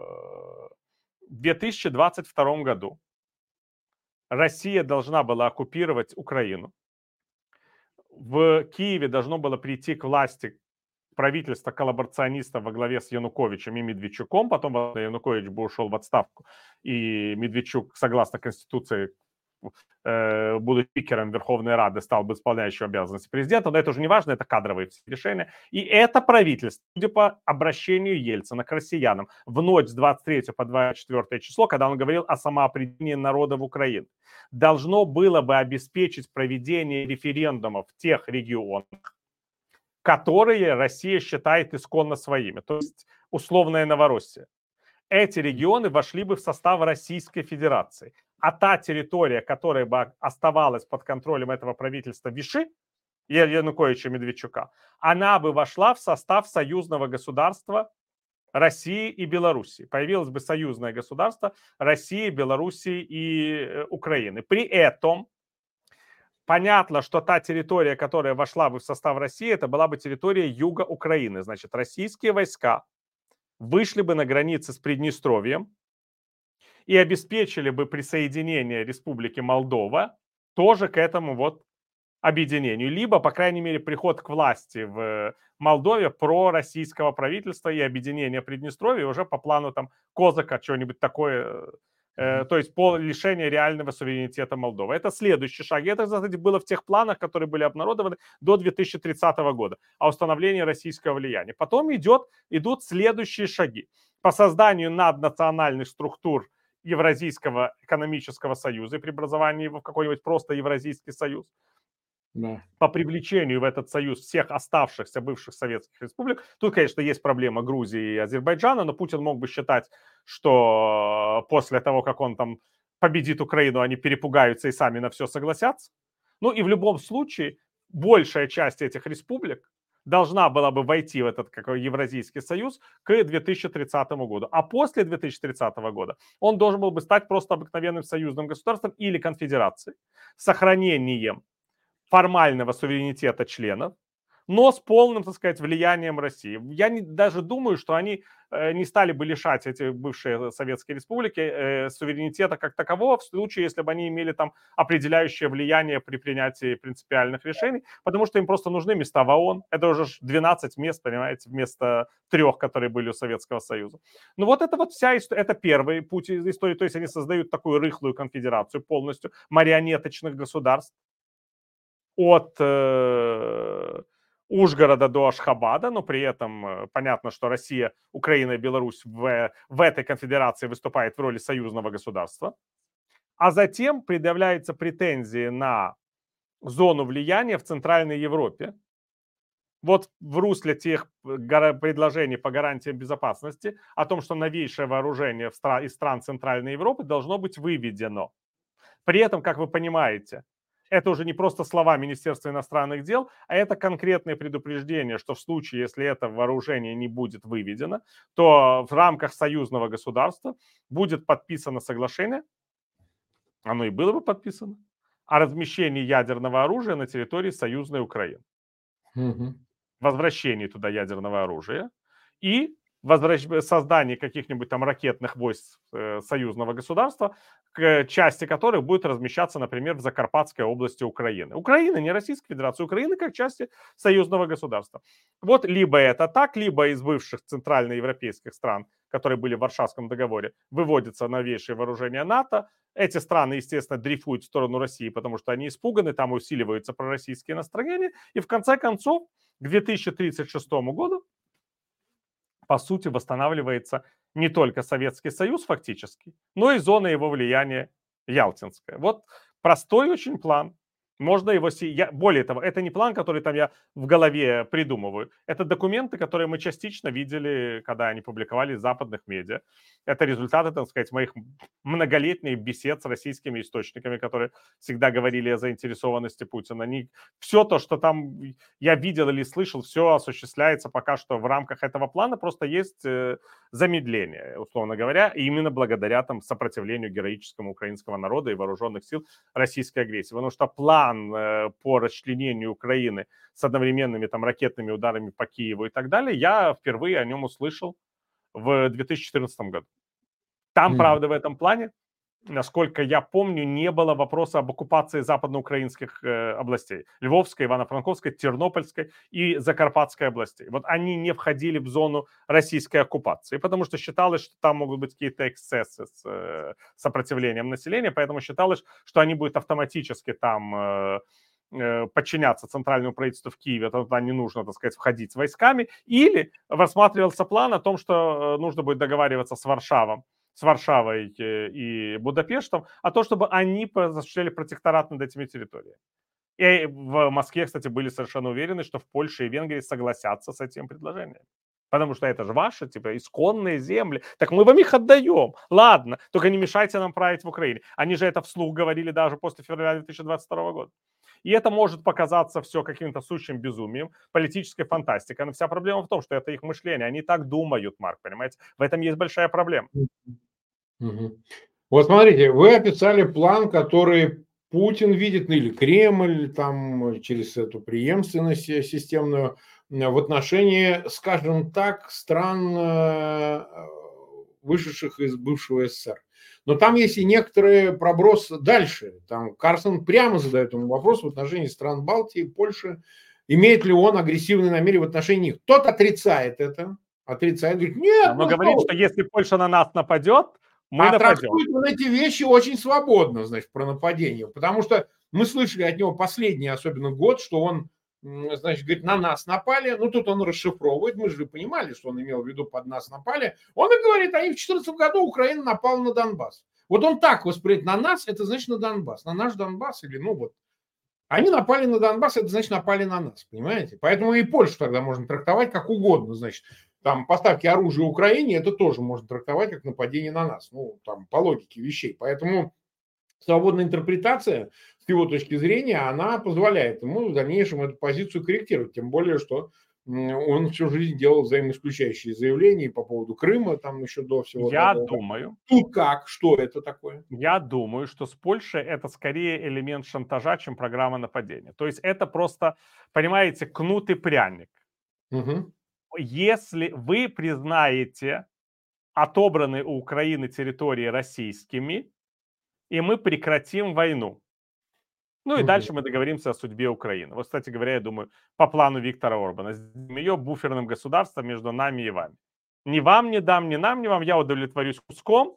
2022 году Россия должна была оккупировать Украину. В Киеве должно было прийти к власти правительство коллаборационистов во главе с Януковичем и Медведчуком, потом Янукович бы ушел в отставку, и Медведчук, согласно Конституции, э, будучи спикером Верховной Рады, стал бы исполняющим обязанности президента, но это уже не важно, это кадровые решения. И это правительство, судя по обращению Ельцина к россиянам в ночь с 23 по 24 число, когда он говорил о самоопределении народа в Украине, должно было бы обеспечить проведение референдумов в тех регионах, которые Россия считает исконно своими, то есть условная Новороссия. Эти регионы вошли бы в состав Российской Федерации. а та территория, которая бы оставалась под контролем этого правительства Виши, Януковича Медведчука, она бы вошла в состав союзного государства России и Белоруссии. Появилось бы союзное государство России, Белоруссии и э, Украины. При этом понятно, что та территория, которая вошла бы в состав России, это была бы территория юга Украины. Значит, российские войска вышли бы на границе с Приднестровьем и обеспечили бы присоединение Республики Молдова тоже к этому вот объединению, либо, по крайней мере, приход к власти в Молдове про российского правительства и объединение Приднестровья уже по плану там Козака, что-нибудь такое, э, то есть по лишению реального суверенитета Молдовы. Это следующий шаг. И это, кстати, было в тех планах, которые были обнародованы до 2030 года, о установлении российского влияния. Потом идет, идут следующие шаги по созданию наднациональных структур Евразийского экономического союза и преобразованию его в какой-нибудь просто Евразийский союз да. по привлечению в этот союз всех оставшихся бывших советских республик. Тут, конечно, есть проблема Грузии и Азербайджана, но Путин мог бы считать, что после того, как он там победит Украину, они перепугаются и сами на все согласятся. Ну и в любом случае большая часть этих республик должна была бы войти в этот как, Евразийский союз к 2030 году. А после 2030 года он должен был бы стать просто обыкновенным союзным государством или конфедерацией сохранением формального суверенитета членов, но с полным, так сказать, влиянием России. Я не, даже думаю, что они э, не стали бы лишать эти бывшие советские республики э, суверенитета как такового в случае, если бы они имели там определяющее влияние при принятии принципиальных решений, потому что им просто нужны места в ООН. Это уже 12 мест, понимаете, вместо трех, которые были у Советского Союза. Ну вот это вот вся история, это первый путь истории, то есть они создают такую рыхлую конфедерацию полностью марионеточных государств, от э, Ужгорода до Ашхабада, но при этом э, понятно, что Россия, Украина и Беларусь в, в этой конфедерации выступает в роли союзного государства. А затем предъявляются претензии на зону влияния в Центральной Европе. Вот в русле тех э, предложений по гарантиям безопасности о том, что новейшее вооружение из стран Центральной Европы должно быть выведено. При этом, как вы понимаете, это уже не просто слова Министерства иностранных дел, а это конкретное предупреждение, что в случае, если это вооружение не будет выведено, то в рамках союзного государства будет подписано соглашение, оно и было бы подписано, о размещении ядерного оружия на территории союзной Украины. Угу. Возвращении туда ядерного оружия и возвращ... создании каких-нибудь там ракетных войск э, союзного государства, к части которых будет размещаться, например, в Закарпатской области Украины. Украина, не Российская Федерация, Украина как части союзного государства. Вот либо это так, либо из бывших центральноевропейских стран, которые были в Варшавском договоре, выводится новейшее вооружение НАТО. Эти страны, естественно, дрейфуют в сторону России, потому что они испуганы, там усиливаются пророссийские настроения. И в конце концов, к 2036 году по сути, восстанавливается не только Советский Союз фактически, но и зона его влияния Ялтинская. Вот простой очень план. Можно его... Я, более того, это не план, который там я в голове придумываю. Это документы, которые мы частично видели, когда они публиковали в западных медиа. Это результаты, так сказать, моих многолетних бесед с российскими источниками, которые всегда говорили о заинтересованности Путина. Они, все то, что там я видел или слышал, все осуществляется пока что в рамках этого плана. Просто есть э, замедление, условно говоря, именно благодаря там сопротивлению героическому украинского народа и вооруженных сил российской агрессии. Потому что план э, по расчленению Украины с одновременными там ракетными ударами по Киеву и так далее, я впервые о нем услышал в 2014 году. Там, mm. правда, в этом плане насколько я помню, не было вопроса об оккупации западноукраинских э, областей. Львовской, Ивано-Франковской, Тернопольской и Закарпатской областей. Вот они не входили в зону российской оккупации, потому что считалось, что там могут быть какие-то эксцессы с э, сопротивлением населения, поэтому считалось, что они будут автоматически там... Э, э подчиняться центральному правительству в Киеве, тогда не нужно, так сказать, входить с войсками, или рассматривался план о том, что э, нужно будет договариваться с Варшавом с Варшавой э, и Будапештом, а то, чтобы они осуществляли протекторат над этими территориями. И в Москве, кстати, были совершенно уверены, что в Польше и Венгрии согласятся с этим предложением. Потому что это же ваши, типа, исконные земли. Так мы вам их отдаем. Ладно, только не мешайте нам править в Украине. Они же это вслух говорили даже после февраля 2022 года. И это может показаться все каким-то сущим безумием, политической фантастикой. Но вся проблема в том, что это их мышление. Они так думают, Марк, понимаете? В этом есть большая проблема. Вот смотрите, вы описали план, который Путин видит, ну или Кремль, там через эту преемственность системную в отношении, скажем так, стран, э, вышедших из бывшего СССР. Но там есть и некоторые проброс дальше. Там Карсон прямо задает ему вопрос в отношении стран Балтии, Польши. Имеет ли он агрессивные намерения в отношении них? Тот отрицает это. Отрицает, говорит, нет. Но ну, говорит, что если Польша на нас нападет, мы а нападем. трактует он эти вещи очень свободно, значит, про нападение. Потому что мы слышали от него последний, особенно год, что он значит, говорит, на нас напали. Ну, тут он расшифровывает. Мы же понимали, что он имел в виду под нас напали. Он и говорит, они в 2014 году Украина напала на Донбасс. Вот он так воспринимает на нас, это значит на Донбасс. На наш Донбасс или, ну вот, они напали на Донбасс, это значит напали на нас, понимаете? Поэтому и Польшу тогда можно трактовать как угодно, значит. Там поставки оружия Украине, это тоже можно трактовать как нападение на нас. Ну, там, по логике вещей. Поэтому свободная интерпретация с его точки зрения, она позволяет ему в дальнейшем эту позицию корректировать. Тем более, что он всю жизнь делал взаимоисключающие заявления по поводу Крыма, там еще до всего. Я того. думаю. Тут как? Что это такое? Я думаю, что с Польшей это скорее элемент шантажа, чем программа нападения. То есть это просто, понимаете, кнут и пряник. Угу. Если вы признаете отобранные у Украины территории российскими, и мы прекратим войну. Ну и угу. дальше мы договоримся о судьбе Украины. Вот, кстати говоря, я думаю, по плану Виктора Орбана, ее буферным государством между нами и вами. Ни вам не дам, ни нам, ни вам, я удовлетворюсь куском,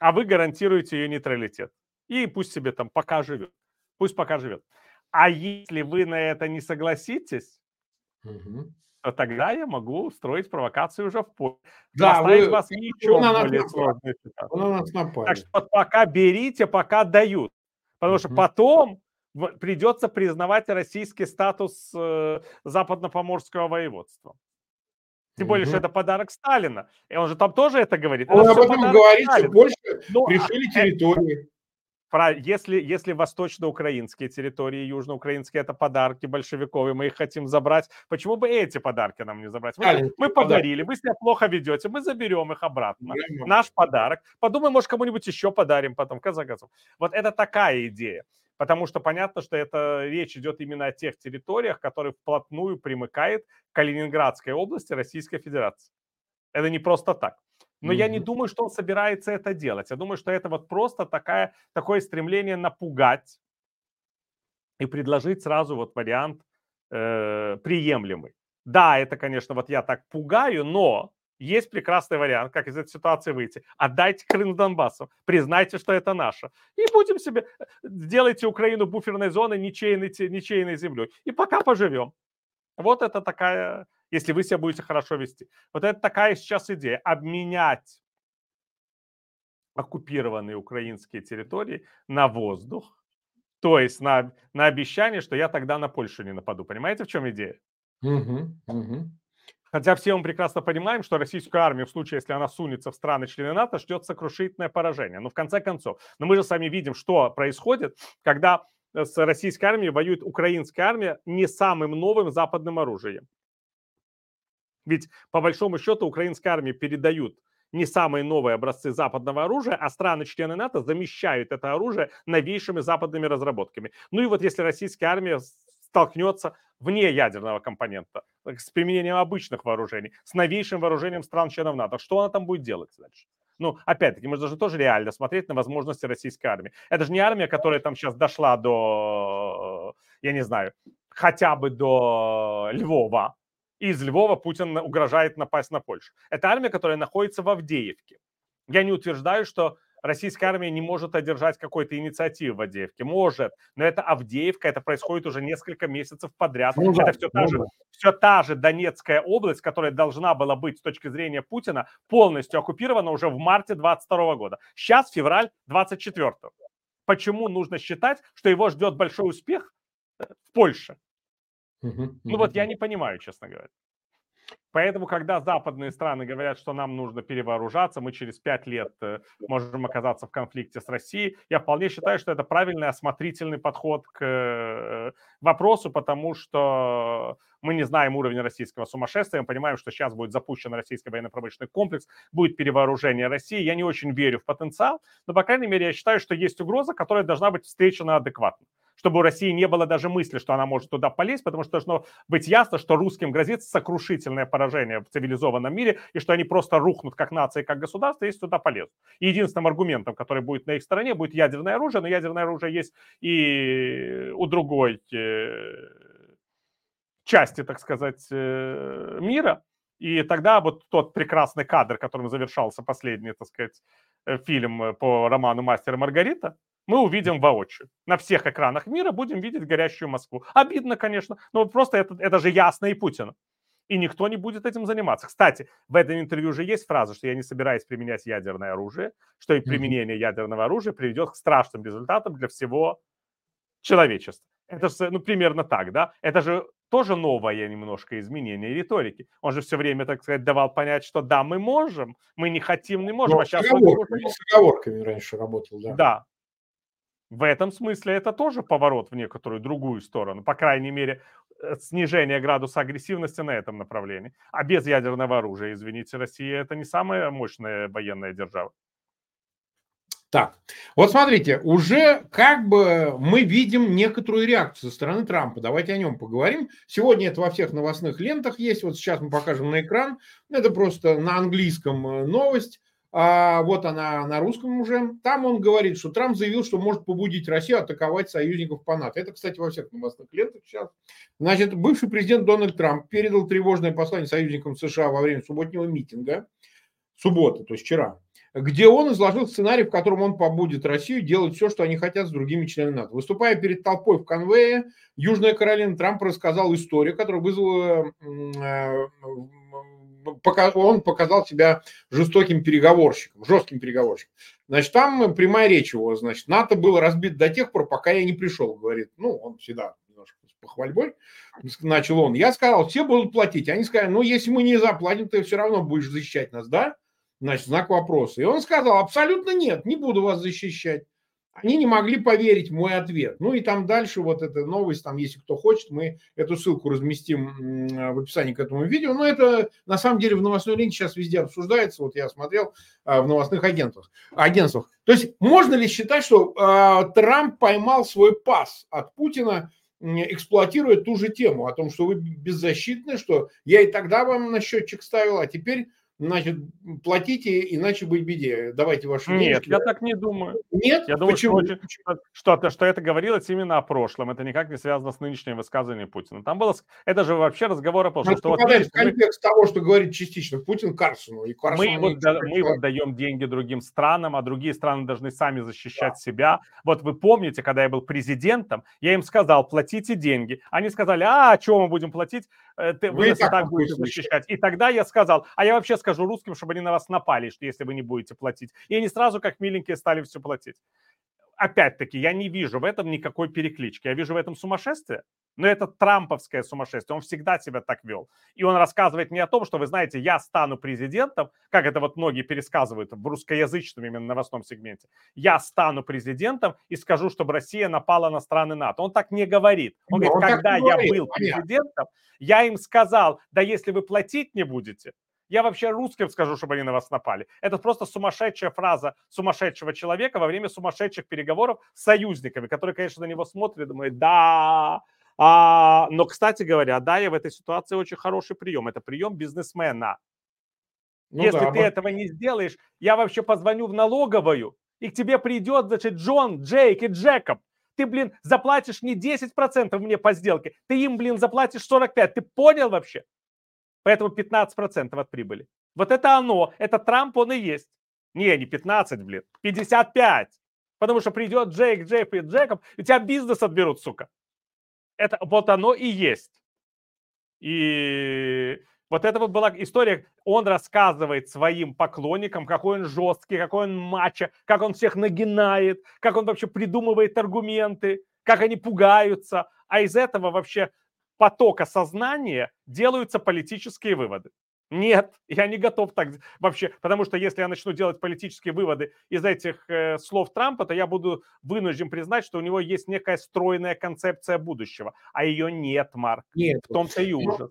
а вы гарантируете ее нейтралитет. И пусть себе там пока живет. Пусть пока живет. А если вы на это не согласитесь, угу. то тогда я могу устроить провокацию уже в поле. Да, вы, вас еще более сложной ситуации. Так что пока берите, пока дают. Потому что потом придется признавать российский статус э, западно-поморского воеводства. Тем более, что это подарок Сталина. И он же там тоже это говорит. Он это об этом говорит, Сталина. что больше ну, решили а, территории. Если, если восточноукраинские территории, южноукраинские это подарки большевиков, и мы их хотим забрать, почему бы эти подарки нам не забрать? Мы, мы поговорили, вы себя плохо ведете, мы заберем их обратно. Наш подарок. Подумаем, может, кому-нибудь еще подарим потом, в конце концов. Вот это такая идея. Потому что понятно, что это речь идет именно о тех территориях, которые вплотную примыкают к Калининградской области Российской Федерации. Это не просто так. Но mm-hmm. я не думаю, что он собирается это делать. Я думаю, что это вот просто такая, такое стремление напугать и предложить сразу вот вариант э, приемлемый. Да, это, конечно, вот я так пугаю, но есть прекрасный вариант, как из этой ситуации выйти. Отдайте Крым Донбассу, признайте, что это наше. И будем себе, э, сделайте Украину буферной зоной, ничейной, ничейной землей. И пока поживем. Вот это такая если вы себя будете хорошо вести. Вот это такая сейчас идея. Обменять оккупированные украинские территории на воздух, то есть на, на обещание, что я тогда на Польшу не нападу. Понимаете, в чем идея? Угу, угу. Хотя все мы прекрасно понимаем, что российскую армию в случае, если она сунется в страны-члены НАТО, ждет сокрушительное поражение. Но в конце концов, но мы же сами видим, что происходит, когда с российской армией воюет украинская армия не самым новым западным оружием. Ведь по большому счету украинской армии передают не самые новые образцы западного оружия, а страны-члены НАТО замещают это оружие новейшими западными разработками. Ну и вот если российская армия столкнется вне ядерного компонента, с применением обычных вооружений, с новейшим вооружением стран-членов НАТО, что она там будет делать дальше? Ну, опять-таки, мы должны тоже реально смотреть на возможности российской армии. Это же не армия, которая там сейчас дошла до, я не знаю, хотя бы до Львова, из Львова Путин угрожает напасть на Польшу. Это армия, которая находится в Авдеевке. Я не утверждаю, что российская армия не может одержать какой-то инициативы в Авдеевке. Может, но это Авдеевка, это происходит уже несколько месяцев подряд. Ну, это все, та ну, же, все та же Донецкая область, которая должна была быть с точки зрения Путина полностью оккупирована уже в марте 22 года. Сейчас февраль 24. Почему нужно считать, что его ждет большой успех в Польше? Ну вот я не понимаю, честно говоря. Поэтому, когда западные страны говорят, что нам нужно перевооружаться, мы через пять лет э, можем оказаться в конфликте с Россией, я вполне считаю, что это правильный осмотрительный подход к э, вопросу, потому что мы не знаем уровень российского сумасшествия, мы понимаем, что сейчас будет запущен российский военно-промышленный комплекс, будет перевооружение России. Я не очень верю в потенциал, но, по крайней мере, я считаю, что есть угроза, которая должна быть встречена адекватно чтобы у России не было даже мысли, что она может туда полезть, потому что должно быть ясно, что русским грозит сокрушительное поражение в цивилизованном мире, и что они просто рухнут как нация, как государство, если туда полезут. И единственным аргументом, который будет на их стороне, будет ядерное оружие, но ядерное оружие есть и у другой э, части, так сказать, э, мира. И тогда вот тот прекрасный кадр, которым завершался последний, так сказать, э, фильм по роману «Мастер и Маргарита», мы увидим воочию. На всех экранах мира будем видеть горящую Москву. Обидно, конечно, но просто это, это же ясно и Путину. И никто не будет этим заниматься. Кстати, в этом интервью же есть фраза, что я не собираюсь применять ядерное оружие, что и применение ядерного оружия приведет к страшным результатам для всего человечества. Это же, ну, примерно так, да? Это же тоже новое немножко изменение риторики. Он же все время, так сказать, давал понять, что да, мы можем, мы не хотим, не можем, Но а сейчас... С оговорками, с оговорками раньше работал, да. Да, в этом смысле это тоже поворот в некоторую другую сторону. По крайней мере, э, снижение градуса агрессивности на этом направлении. А без ядерного оружия, извините, Россия это не самая мощная военная держава. Так, вот смотрите, уже как бы мы видим некоторую реакцию со стороны Трампа. Давайте о нем поговорим. Сегодня это во всех новостных лентах есть. Вот сейчас мы покажем на экран. Это просто на английском э, новость а, вот она на русском уже. Там он говорит, что Трамп заявил, что может побудить Россию атаковать союзников по НАТО. Это, кстати, во всех новостных лентах сейчас. Значит, бывший президент Дональд Трамп передал тревожное послание союзникам США во время субботнего митинга, суббота, то есть вчера, где он изложил сценарий, в котором он побудет Россию делать все, что они хотят с другими членами НАТО. Выступая перед толпой в конвее, Южная Каролина Трамп рассказал историю, которая вызвала э, он показал себя жестоким переговорщиком, жестким переговорщиком. Значит, там прямая речь его, значит, НАТО было разбито до тех пор, пока я не пришел, говорит. Ну, он всегда немножко с похвальбой начал он. Я сказал, все будут платить. Они сказали, ну, если мы не заплатим, ты все равно будешь защищать нас, да? Значит, знак вопроса. И он сказал, абсолютно нет, не буду вас защищать они не могли поверить в мой ответ. Ну и там дальше вот эта новость, там, если кто хочет, мы эту ссылку разместим в описании к этому видео. Но это на самом деле в новостной ленте сейчас везде обсуждается. Вот я смотрел а, в новостных агентствах. агентствах. То есть можно ли считать, что э, Трамп поймал свой пас от Путина, эксплуатируя ту же тему о том, что вы беззащитны, что я и тогда вам на счетчик ставил, а теперь значит, платите, иначе быть беде. Давайте ваши Нет, денежки. я так не думаю. Нет? Я думаю, Почему? Что, что, что это говорилось именно о прошлом. Это никак не связано с нынешним высказыванием Путина. Там было, это же вообще разговор о прошлом. Что вот, в контекст мы, того, что говорит частично Путин Карсону. И Карсону мы, вот, да, мы вот даем деньги другим странам, а другие страны должны сами защищать да. себя. Вот вы помните, когда я был президентом, я им сказал, платите деньги. Они сказали, а, а что мы будем платить? Э, ты, вы, вы нас и так будете защищать. И тогда я сказал, а я вообще скажу русским, чтобы они на вас напали, что если вы не будете платить. И они сразу, как миленькие, стали все платить. Опять-таки, я не вижу в этом никакой переклички. Я вижу в этом сумасшествие. Но это трамповское сумасшествие. Он всегда себя так вел. И он рассказывает не о том, что, вы знаете, я стану президентом, как это вот многие пересказывают в русскоязычном именно новостном сегменте. Я стану президентом и скажу, чтобы Россия напала на страны НАТО. Он так не говорит. Он Но говорит, он когда я говорит, был президентом, я им сказал, да если вы платить не будете, я вообще русским скажу, чтобы они на вас напали. Это просто сумасшедшая фраза сумасшедшего человека во время сумасшедших переговоров с союзниками, которые, конечно, на него смотрят и думают, да, а, но, кстати говоря, да, я в этой ситуации очень хороший прием. Это прием бизнесмена. Ну Если да, ты вот... этого не сделаешь, я вообще позвоню в налоговую, и к тебе придет, значит, Джон, Джейк и Джекоб. Ты, блин, заплатишь не 10% мне по сделке, ты им, блин, заплатишь 45%. Ты понял вообще? Поэтому 15% от прибыли. Вот это оно. Это Трамп, он и есть. Не, не 15, блин. 55. Потому что придет Джейк, Джейк и Джекоб, и тебя бизнес отберут, сука. Это вот оно и есть. И вот это вот была история. Он рассказывает своим поклонникам, какой он жесткий, какой он мачо, как он всех нагинает, как он вообще придумывает аргументы, как они пугаются. А из этого вообще потока сознания делаются политические выводы. Нет, я не готов так вообще, потому что если я начну делать политические выводы из этих э, слов Трампа, то я буду вынужден признать, что у него есть некая стройная концепция будущего, а ее нет, Марк. Нет. В том-то и ужас.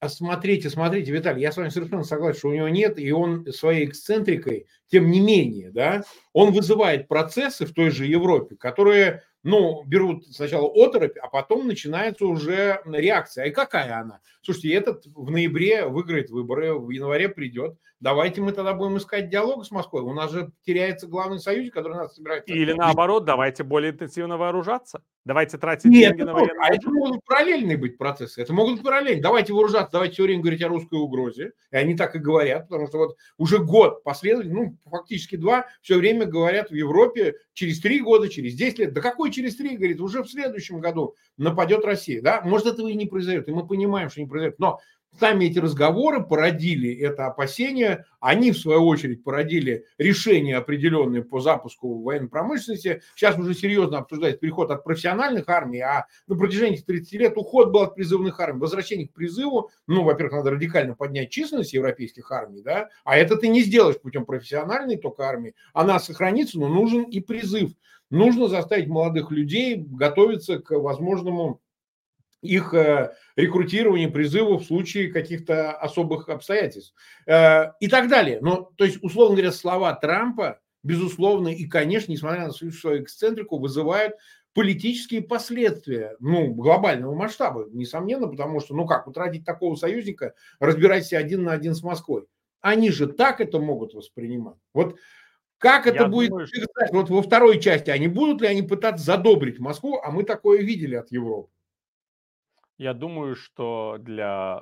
А смотрите, смотрите, Виталий, я с вами совершенно согласен, что у него нет, и он своей эксцентрикой, тем не менее, да, он вызывает процессы в той же Европе, которые, ну, берут сначала оторопь, а потом начинается уже реакция. И какая она? Слушайте, этот в ноябре выиграет выборы, в январе придет. Давайте мы тогда будем искать диалог с Москвой. У нас же теряется главный союз, который нас собирается. Или наоборот, давайте более интенсивно вооружаться. Давайте тратить Нет, деньги на это, а военные. это могут параллельные быть процессы. Это могут параллельно. Давайте вооружаться, давайте все время говорить о русской угрозе. И они так и говорят, потому что вот уже год последовательно, ну, фактически два, все время говорят в Европе через три года, через 10 лет. Да какой через три, говорит, уже в следующем году нападет Россия. Да? Может, этого и не произойдет. И мы понимаем, что не произойдет. Но сами эти разговоры породили это опасение, они, в свою очередь, породили решение определенное по запуску военной промышленности. Сейчас уже серьезно обсуждается переход от профессиональных армий, а на протяжении 30 лет уход был от призывных армий, возвращение к призыву. Ну, во-первых, надо радикально поднять численность европейских армий, да, а это ты не сделаешь путем профессиональной только армии. Она сохранится, но нужен и призыв. Нужно заставить молодых людей готовиться к возможному их э, рекрутированию, призыву в случае каких-то особых обстоятельств э, и так далее. Но, то есть, условно говоря, слова Трампа, безусловно, и, конечно, несмотря на свою, свою эксцентрику, вызывают политические последствия, ну, глобального масштаба, несомненно, потому что, ну как, утратить такого союзника, разбирайся один на один с Москвой. Они же так это могут воспринимать. Вот как это Я будет, думаю, что- вот во второй части, они будут ли они пытаться задобрить Москву, а мы такое видели от Европы. Я думаю, что для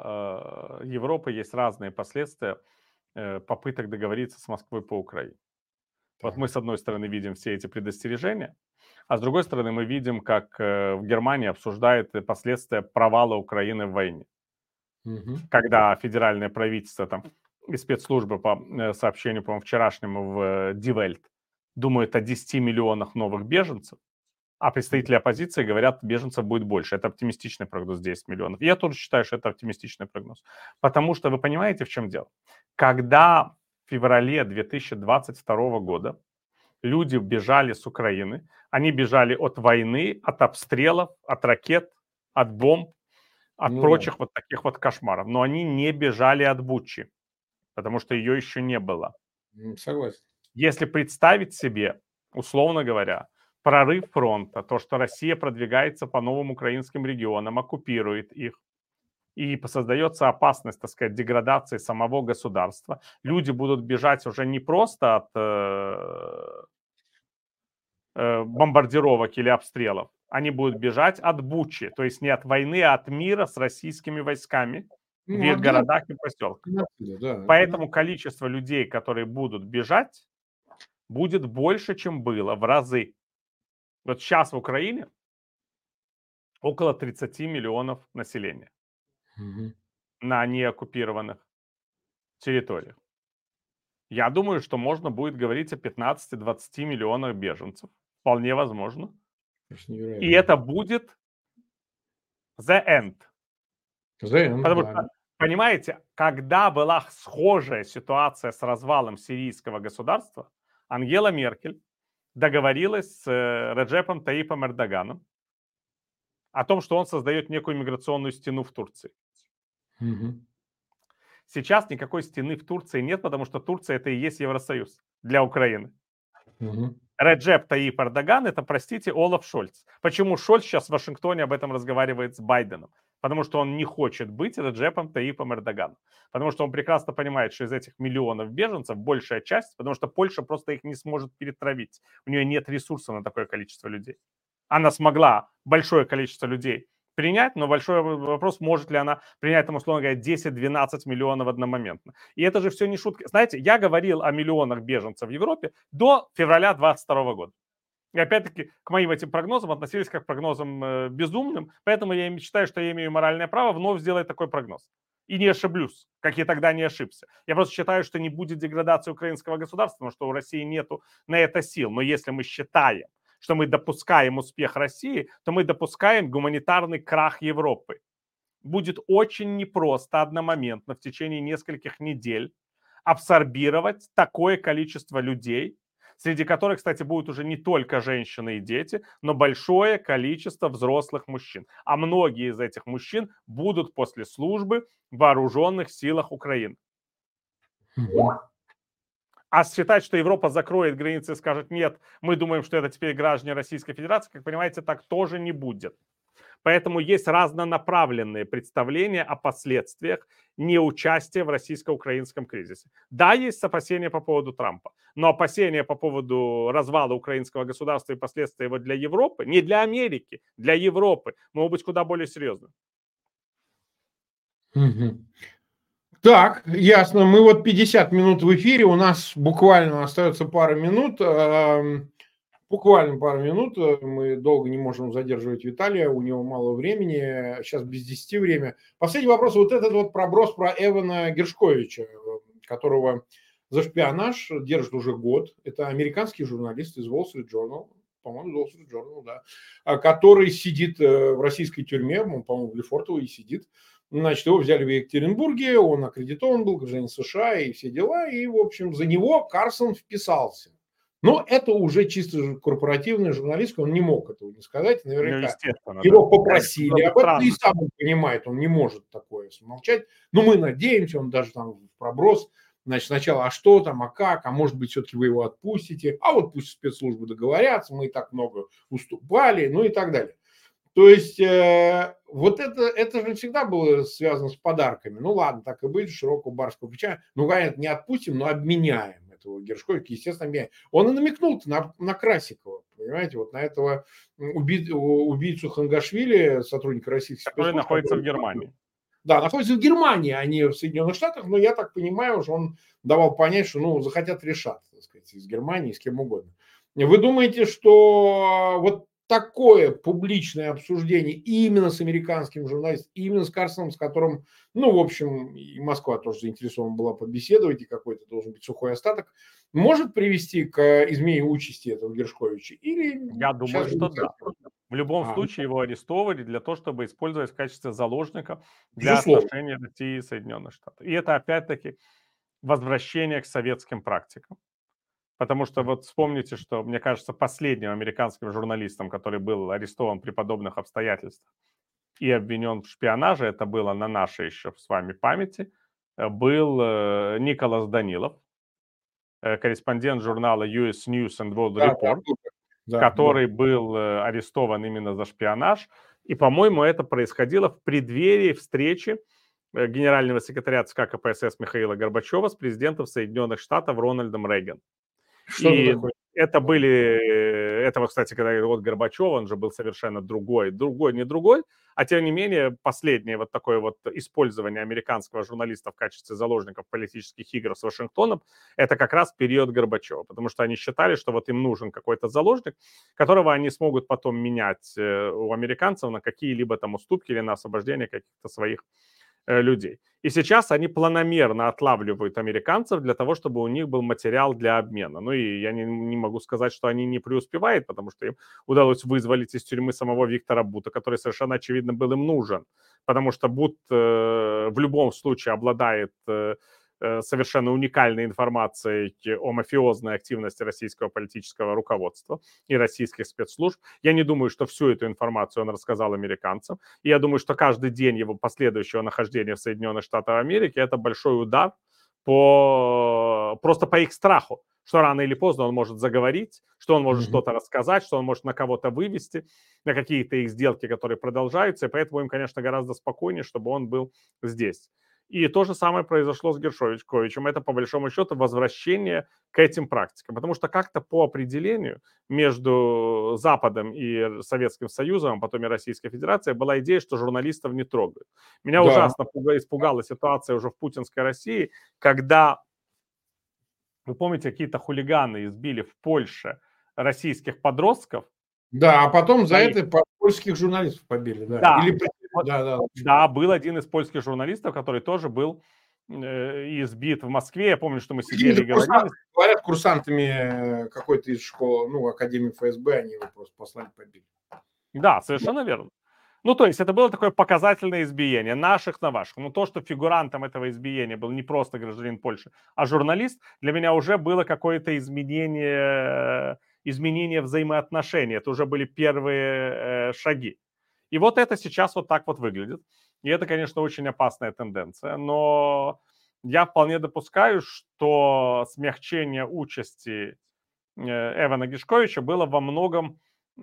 э, Европы есть разные последствия э, попыток договориться с Москвой по Украине. Вот мы, с одной стороны, видим все эти предостережения, а с другой стороны, мы видим, как э, в Германии обсуждают э, последствия провала Украины в войне. Мгм. Когда федеральное правительство там, и спецслужбы по э, сообщению, по-моему, вчерашнему в э, Die Welt думают о 10 миллионах новых беженцев, а представители оппозиции говорят, беженцев будет больше. Это оптимистичный прогноз 10 миллионов. И я тоже считаю, что это оптимистичный прогноз. Потому что вы понимаете, в чем дело? Когда в феврале 2022 года люди бежали с Украины, они бежали от войны, от обстрелов, от ракет, от бомб, от Ну да. прочих вот таких вот кошмаров. Но они не бежали от Бучи, потому что ее еще не было. Согласен. Если представить себе, условно говоря, прорыв фронта, то, что Россия продвигается по новым украинским регионам, оккупирует их, и создается опасность, так сказать, деградации самого государства, люди будут бежать уже не просто от э, э, бомбардировок или обстрелов, они будут бежать от Бучи, то есть не от войны, а от мира с российскими войсками в Ну, их от городах и поселках. геноцида, да. Поэтому количество людей, которые будут бежать, будет больше, чем было в разы. Вот сейчас в Украине около 30 миллионов населения Мгм. на неоккупированных территориях. Я думаю, что можно будет говорить о 15-20 миллионах беженцев. Вполне возможно. И это будет the end. ЗН, Потому да. что, понимаете, когда была схожая ситуация с развалом сирийского государства, Ангела Меркель договорилась с э, Реджепом Таипом Эрдоганом о том, что он создает некую миграционную стену в Турции. Мгм. Сейчас никакой стены в Турции нет, потому что Турция это и есть Евросоюз для Украины. Мгм. Реджеп Таип Эрдоган это, простите, Олаф Шольц. Почему Шольц сейчас в Вашингтоне об этом разговаривает с Байденом? Потому что он не хочет быть Реджепом Таипом Эрдоганом. Потому что он прекрасно понимает, что из этих миллионов беженцев большая часть, потому что Польша просто их не сможет перетравить. У нее нет ресурса на такое количество людей. Она смогла большое количество людей принять, но большой вопрос, может ли она принять, там, условно говоря, 10-12 миллионов одномоментно. И это же все не шутки. Знаете, я говорил о миллионах беженцев в Европе до февраля 2022 года. И опять-таки к моим этим прогнозам относились как к прогнозам э, безумным, поэтому я считаю, что я имею моральное право вновь сделать такой прогноз. И не ошиблюсь, как я тогда не ошибся. Я просто считаю, что не будет деградации украинского государства, потому что у России нету на это сил. Но если мы считаем, что мы допускаем успех России, то мы допускаем гуманитарный крах Европы. будет очень непросто одномоментно в течение нескольких недель абсорбировать такое количество людей, среди которых, кстати, будут уже не только женщины и дети, но большое количество взрослых мужчин. А многие из этих мужчин будут после службы в вооруженных силах Украины. А считать, что Европа закроет границы и скажет, нет, мы думаем, что это теперь граждане Российской Федерации, как понимаете, так тоже не будет. Поэтому есть разнонаправленные представления о последствиях неучастия в российско-украинском кризисе. Да, есть опасения по поводу Трампа, но опасения по поводу развала украинского государства и последствий его для Европы, не для Америки, для Европы, могут быть куда более серьезны. Так, ясно. Мы вот 50 минут в эфире, у нас буквально остается пара минут. Буквально пару минут. Э, мы долго не можем задерживать Виталия, у него мало времени. Сейчас без 10 время. Последний вопрос. Вот этот вот проброс про Эвана Гершковича, которого за шпионаж держит уже год. Это американский журналист из Wall Street Journal по-моему, Wall Street Journal, да, а, который сидит э, в российской тюрьме, он, по-моему, в Лефортово и сидит. Значит, его взяли в Екатеринбурге, он аккредитован был, гражданин США и все дела, и, в общем, за него Карсон вписался. Но это уже чисто корпоративная журналистика, он не мог этого не сказать. Наверняка ну, его да. попросили об этом, и сам он понимает, он не может такое смолчать. Но мы надеемся, он даже там в проброс, значит, сначала, а что там, а как, а может быть, все-таки вы его отпустите, а вот пусть спецслужбы договорятся, мы и так много уступали, ну и так далее. То есть э, вот это, это же всегда было связано с подарками. Ну ладно, так и быть, широкого барского плеча. Ну, конечно, не отпустим, но обменяем этого Гершковика, естественно, меня. Он и намекнул на, на Красикова, понимаете, вот на этого уби, убийцу Хангашвили, сотрудника российских Который находится в Германии. Да, находится в Германии, а не в Соединенных Штатах, но я так понимаю, что он давал понять, что ну, захотят решать, так сказать, из Германии, с кем угодно. Вы думаете, что вот такое публичное обсуждение именно с американским журналистом, именно с Карсоном, с которым, ну, в общем, и Москва тоже заинтересована была побеседовать, и какой-то должен быть сухой остаток, может привести к измене участи этого Гершковича? Или Я думаю, что да. В любом а, случае его арестовали для того, чтобы использовать в качестве заложника для безусловно. отношений России и Соединенных Штатов. И это опять-таки возвращение к советским практикам. Потому что вот вспомните, что, мне кажется, последним американским журналистом, который был арестован при подобных обстоятельствах и обвинен в шпионаже, это было на нашей еще с вами памяти, э, был э, Николас Данилов, э, корреспондент журнала US News and World Report, да, да, который да. был арестован именно за шпионаж. И, по-моему, это происходило в преддверии встречи генерального секретаря ЦК КПСС Михаила Горбачева с президентом Соединенных Штатов Рональдом Рейган. Что и это были, это вот, кстати, когда вот Горбачев, он же был совершенно другой, другой, не другой, а тем не менее последнее вот такое вот использование американского журналиста в качестве заложников политических игр с Вашингтоном, это как раз период Горбачева, потому что они считали, что вот им нужен какой-то заложник, которого они смогут потом менять э, у американцев на какие-либо там уступки или на освобождение каких-то своих людей. И сейчас они планомерно отлавливают американцев для того, чтобы у них был материал для обмена. Ну и я не, не могу сказать, что они не преуспевают, потому что им удалось вызволить из тюрьмы самого Виктора Бута, который совершенно очевидно был им нужен, потому что Бут э, в любом случае обладает э, Э, совершенно уникальной информацией о мафиозной активности российского политического руководства и российских спецслужб. Я не думаю, что всю эту информацию он рассказал американцам. И я думаю, что каждый день его последующего нахождения в Соединенных Штатах Америки это большой удар по, просто по их страху, что рано или поздно он может заговорить, что он может mm-hmm. что-то рассказать, что он может на кого-то вывести, на какие-то их сделки, которые продолжаются, и поэтому им, конечно, гораздо спокойнее, чтобы он был здесь. И то же самое произошло с Гершовичем. Это, по большому счету, возвращение к этим практикам. Потому что как-то по определению между Западом и Советским Союзом, а потом и Российской Федерацией, была идея, что журналистов не трогают. Меня да. ужасно испугала ситуация уже в путинской России, когда, вы помните, какие-то хулиганы избили в Польше российских подростков, да, а потом за это польских журналистов побили, да. да. Или вот, да, да. да, был один из польских журналистов, который тоже был э, избит в Москве. Я помню, что мы сидели и говорили. Говорят, курсантами э, какой-то из школы, ну, Академии ФСБ, они его просто послали, побили. Да, совершенно верно. Ну, то есть это было такое показательное избиение наших на ваших. Но то, что фигурантом этого избиения был не просто гражданин Польши, а журналист, для меня уже было какое-то изменение, изменение взаимоотношений. Это уже были первые э, шаги. И вот это сейчас вот так вот выглядит. И это, конечно, очень опасная тенденция. Но я вполне допускаю, что смягчение участи э, Эвана Гишковича было во многом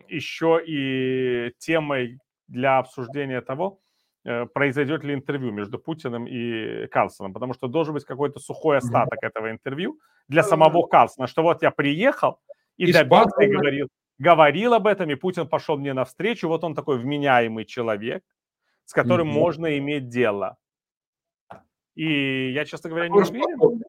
еще и темой для обсуждения того, э, произойдет ли интервью между Путиным и Карлсоном, потому что должен быть какой-то сухой остаток этого интервью для самого Карлсона, что вот я приехал и добился, и говорил, говорил об этом, и Путин пошел мне навстречу, вот он такой вменяемый человек, с которым mm-hmm. можно иметь дело. И я, честно говоря, не уверен,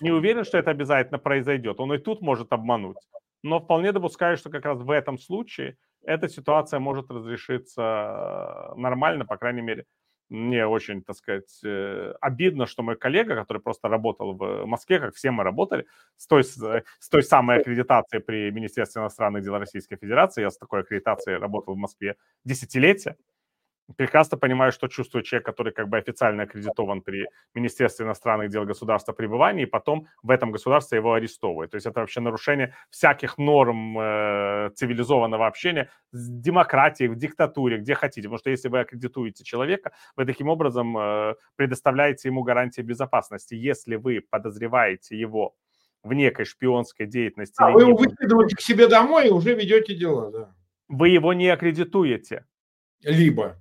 не уверен, что это обязательно произойдет. Он и тут может обмануть. Но вполне допускаю, что как раз в этом случае эта ситуация может разрешиться нормально, по крайней мере. Мне очень, так сказать, э, обидно, что мой коллега, который просто работал в Москве, как все мы работали, с той, с той самой аккредитацией при Министерстве иностранных дел Российской Федерации, я с такой аккредитацией работал в Москве десятилетия, прекрасно понимаю, что чувствует человек, который как бы официально аккредитован при Министерстве иностранных дел государства пребывания, и потом в этом государстве его арестовывают. То есть это вообще нарушение всяких норм э, цивилизованного общения с демократией, в диктатуре, где хотите. Потому что если вы аккредитуете человека, вы таким образом э, предоставляете ему гарантии безопасности. Если вы подозреваете его в некой шпионской деятельности... А вы его выкидываете к себе домой и уже ведете дела, да. Вы его не аккредитуете. Либо.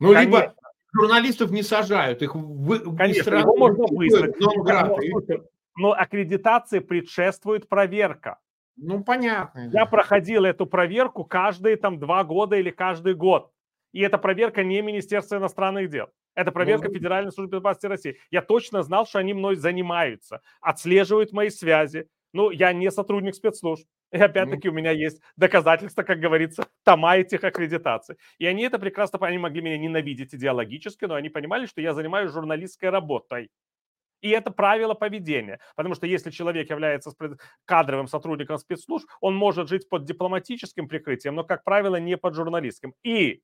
Ну, Конечно. либо журналистов не сажают, их вы, Конечно, его можно выслать. Но, но аккредитации предшествует проверка. Ну, понятно. Я проходил эту проверку каждые там два года или каждый год. И эта проверка не Министерство иностранных дел. Это проверка ну, Федеральной службы безопасности России. Я точно знал, что они мной занимаются, отслеживают мои связи, ну, я не сотрудник спецслужб. И опять-таки у меня есть доказательства, как говорится, тома этих аккредитаций. И они это прекрасно, они могли меня ненавидеть идеологически, но они понимали, что я занимаюсь журналистской работой. И это правило поведения. Потому что если человек является кадровым сотрудником спецслужб, он может жить под дипломатическим прикрытием, но, как правило, не под журналистским. И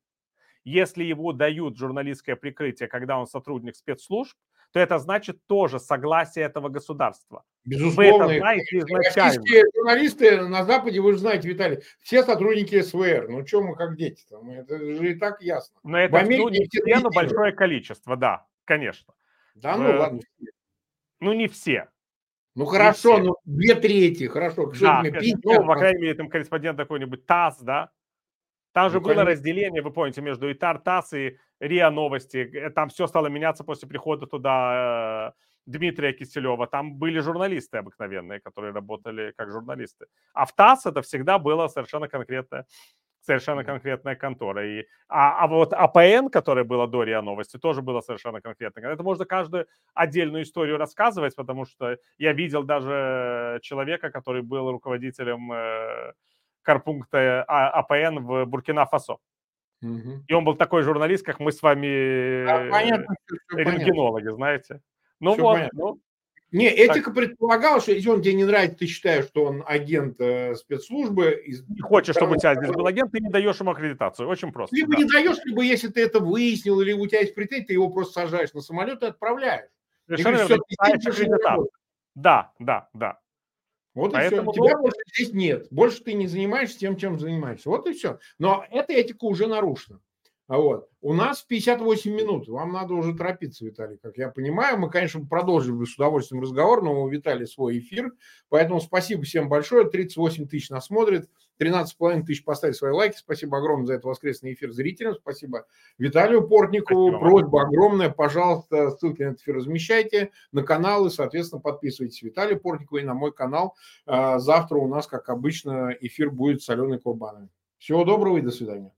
если его дают журналистское прикрытие, когда он сотрудник спецслужб, то это значит тоже согласие этого государства. Безусловно. Вы это знаете изначально. Российские журналисты на Западе, вы же знаете, Виталий, все сотрудники СВР. Ну, что мы как дети там? Это же и так ясно. Но это ну, не все, но большое количество, да, конечно. Да ну, ладно. Ну, не все. Ну хорошо, ну две трети, хорошо. Да, ну, по крайней мере, там корреспондент какой-нибудь ТАСС, да, там же ну, было конечно. разделение, вы помните, между Итар, ТАСС и РИА Новости. Э, там все стало меняться после прихода туда э, Дмитрия Киселева. Там были журналисты обыкновенные, которые работали как журналисты. А в ТАСС это всегда было совершенно конкретная совершенно конкретная контора. И, а, а вот АПН, которое было до РИА Новости, тоже было совершенно конкретно. Это можно каждую отдельную историю рассказывать, потому что я видел даже человека, который был руководителем э, карпункта а, АПН в Буркина-Фасо. Угу. И он был такой журналист, как мы с вами да, понятно, рентгенологи, знаете. Ну все вот, ну, не, этика так. предполагала, что если он тебе не нравится, ты считаешь, что он агент э, спецслужбы. Из... И хочешь, чтобы у тебя здесь был агент, ты не даешь ему аккредитацию. Очень просто. Либо да. не даешь, либо если ты это выяснил, или у тебя есть претензии, ты его просто сажаешь на самолет и отправляешь. Совершенно и говоришь, Да, да, да. Вот Поэтому и все. Тебя больше здесь нет. Больше ты не занимаешься тем, чем занимаешься. Вот и все. Но эта этика уже нарушена. А вот. У нас 58 минут. Вам надо уже торопиться, Виталий, как я понимаю. Мы, конечно, продолжим с удовольствием разговор, но у Виталия свой эфир. Поэтому спасибо всем большое. 38 тысяч нас смотрит. 13,5 тысяч поставили свои лайки. Спасибо огромное за этот воскресный эфир зрителям. Спасибо Виталию Портникову. Спасибо. Просьба огромная. Пожалуйста, ссылки на этот эфир размещайте на каналы. Соответственно, подписывайтесь Виталию Портникову и на мой канал. А, завтра у нас, как обычно, эфир будет с Аленой Курбановой. Всего доброго и до свидания.